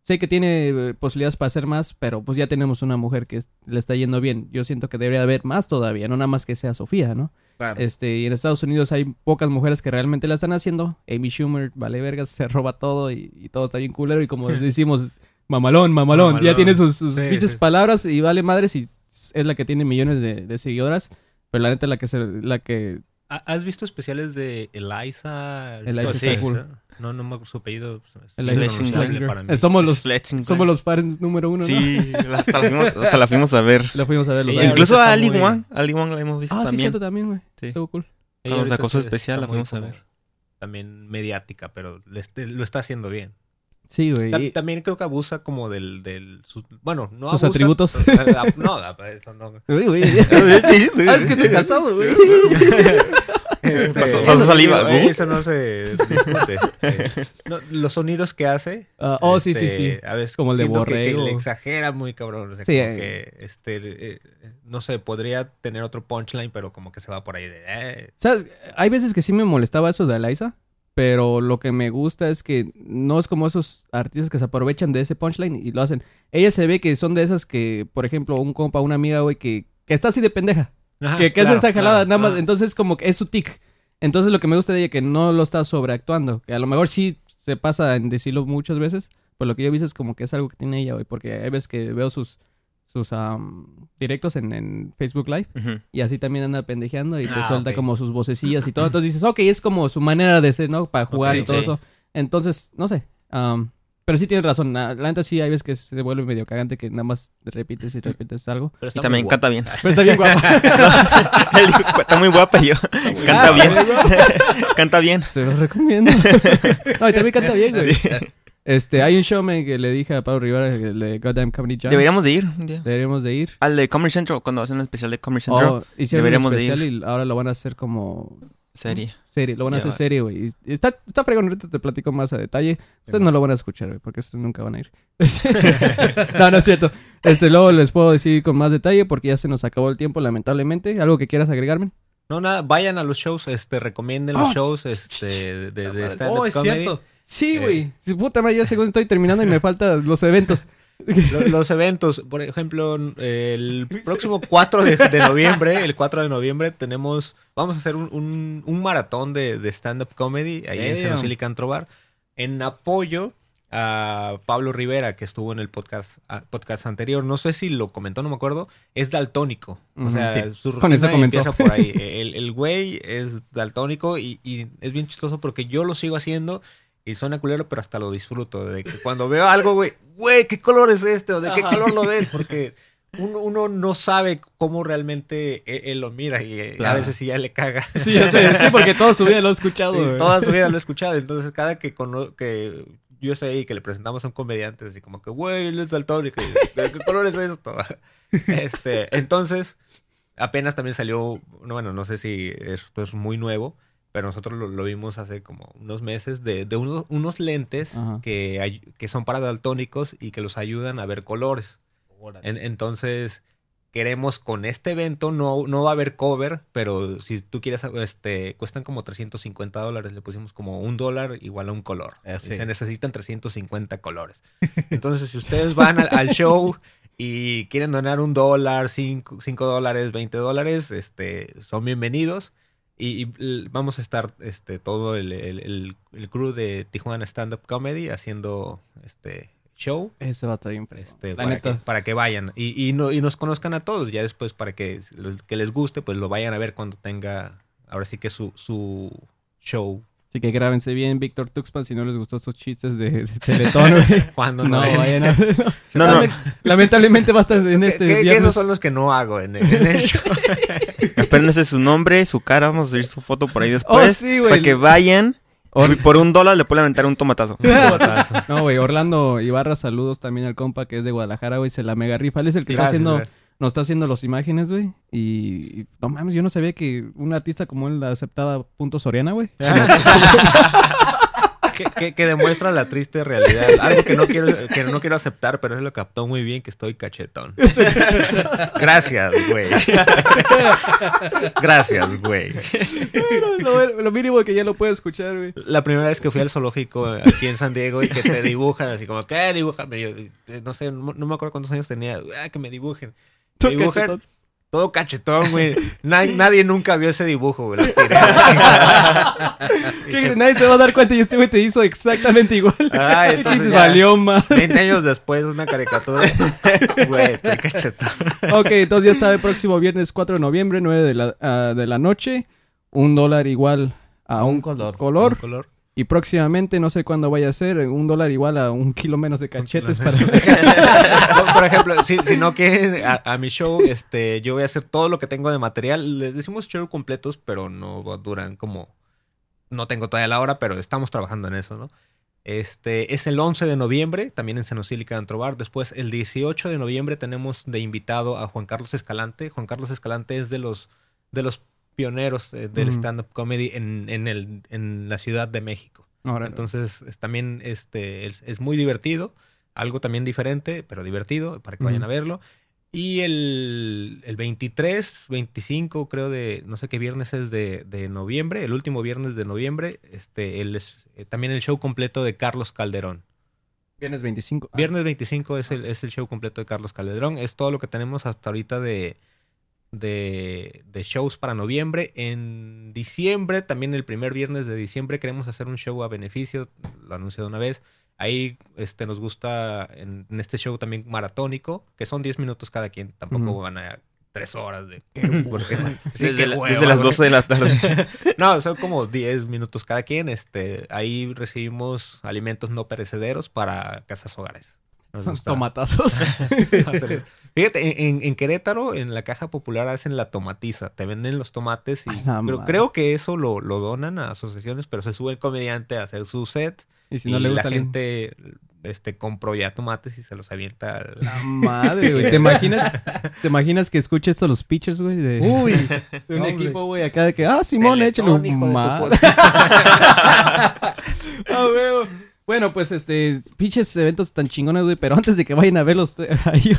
Sé que tiene eh, posibilidades para hacer más, pero pues ya tenemos una mujer que es- le está yendo bien. Yo siento que debería haber más todavía, no nada más que sea Sofía, ¿no? Claro. Este, y en Estados Unidos hay pocas mujeres que realmente la están haciendo. Amy Schumer, vale vergas, se roba todo y, y todo está bien culero. Y como decimos, mamalón, mamalón, ya tiene sus, Sí, sí. palabras y vale madres y es la que tiene millones de, de seguidoras. Pero la neta la que se, la que ¿Ha- ¿Has visto especiales de Eliza? Eliza está cool. No, no me su apellido. pues, es. Eh, somos los somos los fans número uno, ¿no? Sí, hasta la, fuimos, hasta la fuimos a ver. La fuimos a ver los. Incluso a Ali Wong, Ali Wong la hemos visto Ah, sí, también. cierto también, güey. Sí. Estuvo cool. Cuando sacó su especial, la fuimos a ver. También mediática, pero le este- lo está haciendo bien. Sí, güey. También creo que abusa como del... del su- bueno, no Sus abusa, atributos. pero- no, eso no. Uy, güey. Ah, es que te he casado, güey. Este, Pasó- pasó eso- saliva, eh, ¿no? Eso no se discute. Eh, no, los sonidos que hace. Ah, oh, sí, sí, este, sí. A veces Como el de siento que- que, borrego. le exagera muy cabrón. O sea, Sí, como eh. que, este, eh, no sé, podría tener otro punchline, pero como que se va por ahí de... eh. ¿Sabes? Hay veces que sí me molestaba eso de Eliza. pero lo que me gusta es que no es como esos artistas que se aprovechan de ese punchline y lo hacen. Ella se ve que son de esas que, por ejemplo, un compa, una amiga, güey, que, que está así de pendeja. Ajá, que, que claro, es esa jalada, claro, nada más. Entonces, como que es su tic. Entonces, lo que me gusta de ella es que no lo está sobreactuando. Que a lo mejor sí se pasa en decirlo muchas veces. Pero lo que yo he visto es como que es algo que tiene ella, güey. Porque hay veces que veo sus, sus am, directos en, en Facebook Live. Y así también anda pendejeando y te Ah, suelta como sus vocecillas y todo. Entonces dices, ok, es como su manera de ser, ¿no? Para jugar y todo sí. eso. Entonces, no sé. am, pero sí tienes razón. La, la neta sí hay veces que se vuelve medio cagante que nada más repites y repites algo. Pero Y está también muy canta bien. Pero está bien. Él dijo, está muy guapa y yo. Canta bien. Canta bien. Se los recomiendo. no, y también canta bien, güey. Sí. Este, hay un showman que le dije a Pablo Rivera, el de Goddamn Comedy Jam. Deberíamos de ir un día. Deberíamos de ir. Al de Comedy Central, cuando hacen el especial de Comedy Central. Oh, hicieron deberíamos un de ir. especial y ahora lo van a hacer como Serie. serie. Lo van a Ya hacer va. serie, güey. Está, está fregón, ahorita te platico más a detalle. Ustedes no lo van a escuchar, güey, porque ustedes nunca van a ir. no, no es cierto. Este, luego les puedo decir con más detalle porque ya se nos acabó el tiempo, lamentablemente. ¿Algo que quieras agregarme? No, nada, vayan a los shows, este, recomienden los Oh, shows, este, de, de stand-up Oh, es comedy. cierto. Sí, Eh. güey. Sí, Puta madre, yo según estoy terminando y me faltan los eventos. Lo- Los eventos, por ejemplo, el próximo 4 de, de noviembre, el 4 de noviembre tenemos, vamos a hacer un, un- un maratón de, de stand-up comedy ahí en. Senocil y Cantrobar, en apoyo a Pablo Rivera, que estuvo en el podcast, podcast anterior. No sé si lo comentó, no me acuerdo. Es daltónico. O sea, sí. su Con eso empieza por ahí. El, el güey es daltónico y, y es bien chistoso porque yo lo sigo haciendo y suena culero, pero hasta lo disfruto. De que cuando veo algo, güey, güey, ¿qué color es este? ¿O de qué Ajá. color lo ves? Porque uno, uno no sabe cómo realmente él, él lo mira y eh, a veces sí ya le caga. Sí, ya sé, sí, porque toda su vida lo he escuchado, Sí, güey. toda su vida lo he escuchado. Entonces, cada que, cono- que yo estoy ahí, que le presentamos a un comediante, así como que, güey, él es daltónico. y, ¿De qué color es esto? este, entonces, apenas también salió, no, bueno, no sé si esto es muy nuevo, pero nosotros lo, lo vimos hace como unos meses, de, de unos, unos lentes Ajá. que, ay- que son para daltónicos y que los ayudan a ver colores. En- entonces, queremos con este evento, no, no va a haber cover, pero si tú quieres, este, cuestan como 350 dólares, le pusimos como un dólar igual a un color. Ah. Se necesitan 350 colores. Entonces, si ustedes van al, al show y quieren donar un dólar, cinco, cinco dólares, 20 dólares, este, son bienvenidos. Y, y vamos a estar este, todo el, el, el- el crew de Tijuana Stand Up Comedy haciendo este show Ese va a estar bien fresco. este, para, que, para que vayan y, y, no, y nos conozcan a todos. Ya después, para que, que les guste, pues lo vayan a ver cuando tenga, ahora sí que su, su show. Así que grábense bien, Víctor Tuxpan, si no les gustó estos chistes de, de Teletón. Cuando No, no, vayan a verlo. No, no. Lament- Lamentablemente va a estar en este que- que esos son los que no hago en el, en el show. Apéndense su nombre, su cara. Vamos a subir su foto por ahí después. Oh, sí, güey. Para que vayan. Or- por un dólar le pueden aventar un tomatazo. Un. No, güey, Orlando Ibarra, saludos también al compa que es de Guadalajara, güey, se la mega rifa. Él es el que está Gracias, haciendo, gracias. Nos está haciendo las imágenes, güey. Y, y no mames, yo no sabía que un artista como él aceptaba punto Soriana, güey. que, que- que demuestra la triste realidad. Algo que no quiero, que no quiero aceptar, pero él lo captó muy bien que estoy cachetón. Gracias, güey. Gracias, güey. lo, lo mínimo que ya lo puedo escuchar, güey. La primera vez que fui al zoológico aquí en San Diego y que te dibujan así como, ¿qué? Dibújame. Yo, eh, no sé, no, no me acuerdo cuántos años tenía. Ah, que me dibujen. Dibujan Cachetón. todo cachetón, güey. Na- nadie nunca vio ese dibujo, güey. Nadie se va a dar cuenta y este güey te hizo exactamente igual. Ay, Y entonces valió más. 20 años después, una caricatura. Güey, cachetón. Ok, entonces ya sabe, próximo viernes 4 de noviembre, 9 de la, ah, de la noche. Un dólar igual a un, Un color. color. Un color. Y próximamente, no sé cuándo vaya a ser, un dólar igual a un kilo menos de cachetes para... Por- Por ejemplo, si, si no quieren a, a mi show, este, yo voy a hacer todo lo que tengo de material. Les decimos show completos, pero no duran como... No tengo todavía la hora, pero estamos trabajando en eso, ¿no? Este, es el 11 de noviembre, también en Senocílica Antrobar. Después, el 18 de noviembre, tenemos de invitado a Juan Carlos Escalante. Juan Carlos Escalante es de los, de los pioneros eh, del stand-up comedy en, en, el, en la Ciudad de México. Órale. Entonces, es, también este, es, es muy divertido. Algo también diferente, pero divertido, para que vayan a verlo. Y el, el 23, 25, creo de, no sé qué viernes es de, de noviembre, el último viernes de noviembre, este, el, es- eh, también el show completo de Carlos Calderón. Viernes 25. Ah, Viernes 25 es el, es el show completo de Carlos Calderón. Es todo lo que tenemos hasta ahorita de, de, de shows para noviembre. En diciembre, también el primer viernes de diciembre, queremos hacer un show a beneficio. Lo anuncio de una vez. Ahí este, nos gusta en, en este show también maratónico, que son 10 minutos cada quien. Tampoco van a tres horas de... porque- sí, desde, la- hueva, desde las güey. 12 de la tarde. No, son como 10 minutos cada quien. Este, ahí recibimos alimentos no perecederos para casas hogares. Nos gusta Tomatazos. Fíjate, en, en- Querétaro, en la caja popular hacen la tomatiza. Te venden los tomates y Ay, la creo, que eso lo, lo donan a asociaciones, pero se sube el comediante a hacer su set y si y no le la gusta alguien- gente este, compró ya tomates y se los avienta al... La madre, güey. ¿Te imaginas, ¿Te imaginas que escuche esto los pitchers, güey? De, Uy, de un equipo, güey, acá de que, ah, Simón, échale un madre. Ah. Bueno, pues este, pinches eventos tan chingones, güey, pero antes de que vayan a verlos a ellos,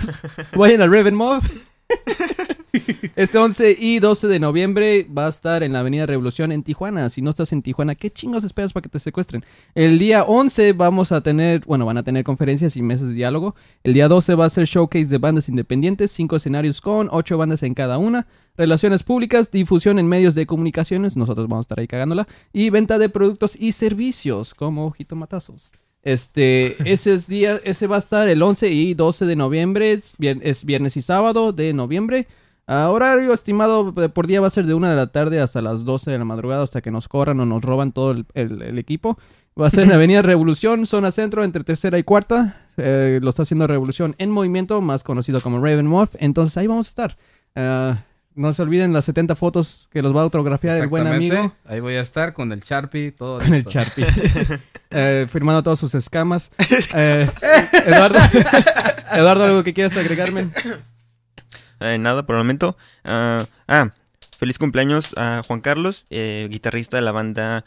vayan al Raven Mob. Este 11 y 12 de noviembre va a estar en la Avenida Revolución en Tijuana. Si no estás en Tijuana, ¿qué chingos esperas para que te secuestren? El día 11 vamos a tener, bueno, van a tener conferencias y mesas de diálogo. El día 12 va a ser showcase de bandas independientes, cinco escenarios con ocho bandas en cada una. Relaciones públicas, difusión en medios de comunicaciones, nosotros vamos a estar ahí cagándola. Y venta de productos y servicios, como jitomatazos. Este, ese es día, ese va a estar el 11 y 12 de noviembre, es viernes y sábado de noviembre. Ah, horario estimado por día va a ser de 1 de la tarde hasta las 12 de la madrugada, hasta que nos corran o nos roban todo el, el- el equipo. Va a ser en Avenida Revolución, zona centro, entre tercera y cuarta. Eh, lo está haciendo Revolución en Movimiento, más conocido como Ravenwolf. Entonces ahí vamos a estar. Ah, no se olviden las 70 fotos que los va a autografiar el buen amigo. Ahí voy a estar con el Sharpie, todo Con el. Sharpie. Eh, firmando todas sus escamas. Eh, Eduardo, Eduardo, ¿algo que quieras agregarme? Eh, nada, por el momento. Ah, ah, feliz cumpleaños a Juan Carlos, eh, guitarrista de la banda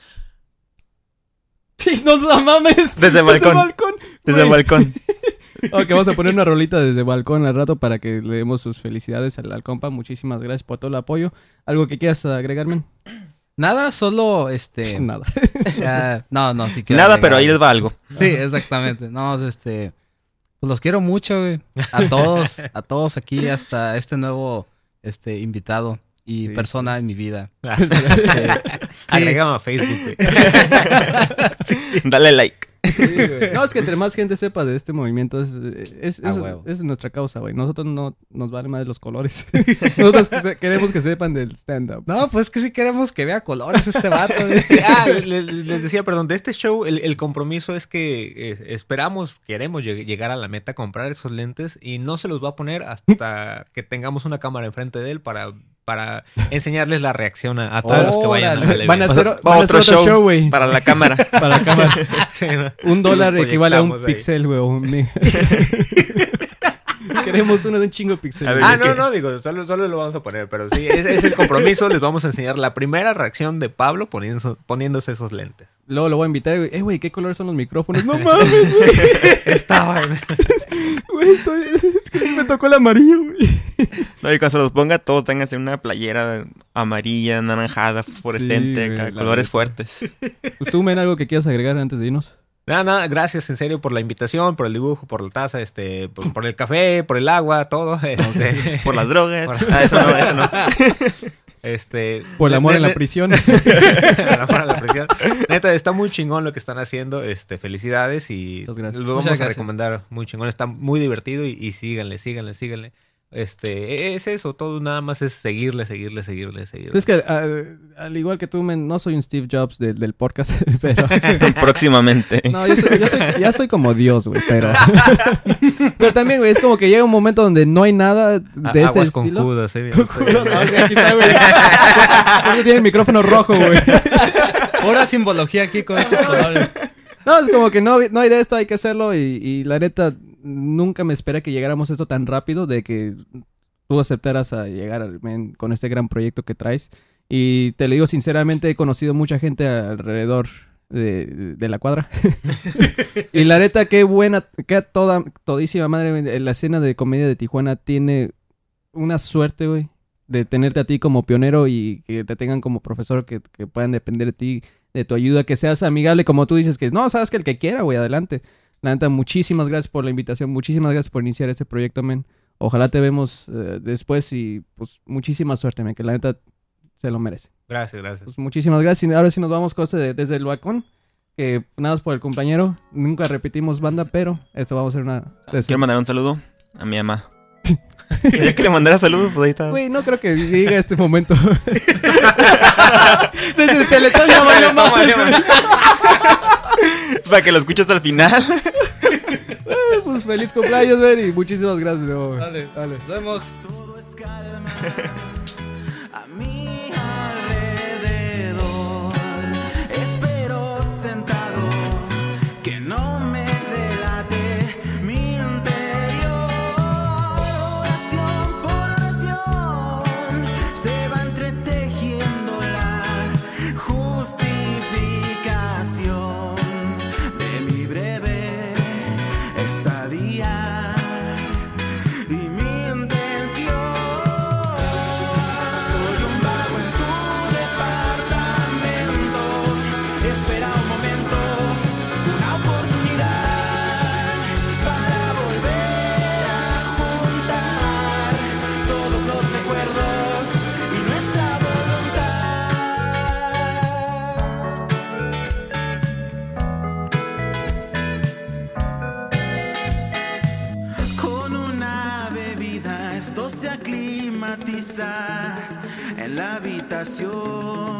¡No se mames! Desde el balcón. balcón. Desde el balcón. Ok, vamos a poner una rolita desde balcón al rato para que le demos sus felicidades al, al compa. Muchísimas gracias por todo el apoyo. ¿Algo que quieras agregarme? Nada, solo este. Nada. no, no, sí quiero Nada, agregar pero ahí les va algo. Sí, exactamente. No, este. Pues los quiero mucho, güey. A todos, a todos aquí, hasta este nuevo este invitado y Sí, persona en mi vida. Agrégame a Facebook, güey. Dale like. Sí, güey. No, es que entre más gente sepa de este movimiento, es, es, es- A huevo. es nuestra causa, güey. Nosotros no nos vale más de los colores. Nosotros que se- queremos que sepan del stand-up. No, pues que sí queremos que vea colores este vato. ah, les, les decía, perdón, de este show el, el compromiso es que eh, esperamos, queremos lleg- llegar a la meta, comprar esos lentes y no se los va a poner hasta que tengamos una cámara enfrente de él para, para enseñarles la reacción a, a todos los que vayan Van a hacer, Va van a otro hacer otro show show, güey. Para la cámara. Para la cámara. Sí, ¿no? Un dólar equivale a un ahí. pixel, güey. Queremos uno de un chingo de pixel. Ver. Ah, no, no, digo, solo, solo lo vamos a poner, pero sí, es, es el compromiso, les vamos a enseñar la primera reacción de Pablo poniéndose esos lentes. Luego lo voy a invitar, güey. Eh, güey, ¿qué color son los micrófonos? No mames, güey. Estaba en... Güey, estoy- me tocó el amarillo, güey. No, y cuando se los ponga, todos tengan una playera amarilla, anaranjada, fosforescente, güey, colores fuertes. Pues tú, men, algo que quieras agregar antes de irnos. Nada, nada, gracias en serio por la invitación, por el dibujo, por la taza, este, por, por el café, por el agua, todo. Este, Por las drogas. Por- Ah, eso no, eso no. Este, Por el amor ne- en la prisión. el amor a la prisión. Neta, está muy chingón lo que están haciendo. Este, felicidades y lo vamos Muchas a gracias. recomendar muy chingón. Está muy divertido y, y síganle, síganle, síganle. Este, es eso, todo nada más es seguirle, seguirle, seguirle, seguirle. es que al, al igual que tú, men, no soy un Steve Jobs del, del podcast, pero... Próximamente. No, yo soy, yo soy- ya soy como Dios, güey, pero... pero también, güey, es como que llega un momento donde no hay nada de A- este Aguas con estilo. Judas, eh. No, sí, aquí está, güey. Por eso tiene el micrófono rojo, güey. Pura simbología aquí con estos colores. No, es como que no, no hay de esto, hay que hacerlo. Y, y la neta, nunca me esperé que llegáramos esto tan rápido, de que tú aceptaras a llegar con este gran proyecto que traes. Y te lo digo sinceramente, he conocido mucha gente alrededor de, de la cuadra. y la neta, qué buena, qué toda, todísima madre. La escena de comedia de Tijuana tiene una suerte, güey, de tenerte a ti como pionero y que te tengan como profesor, que, que puedan depender de ti, de tu ayuda, que seas amigable, como tú dices, que no, sabes que el que quiera, güey, adelante. La neta, muchísimas gracias por la invitación, muchísimas gracias por iniciar este proyecto, men. Ojalá te vemos eh, después y pues muchísima suerte, men, que la neta se lo merece. Gracias, gracias. Pues muchísimas gracias. Y ahora sí nos vamos con este de- desde el balcón. Que nada más por el compañero. Nunca repetimos banda, pero esto vamos a hacer una. desde- Quiero mandar un saludo a mi mamá. Quería que le mandara saludos, pues ahí está. Güey, no creo que diga este momento. desde el teletón, ya valió toma. Para que lo escuches al final. Pues feliz cumpleaños, güey. Y muchísimas gracias, de nuevo, güey. Dale, Dale. Nos vemos. En la habitación. Vámonos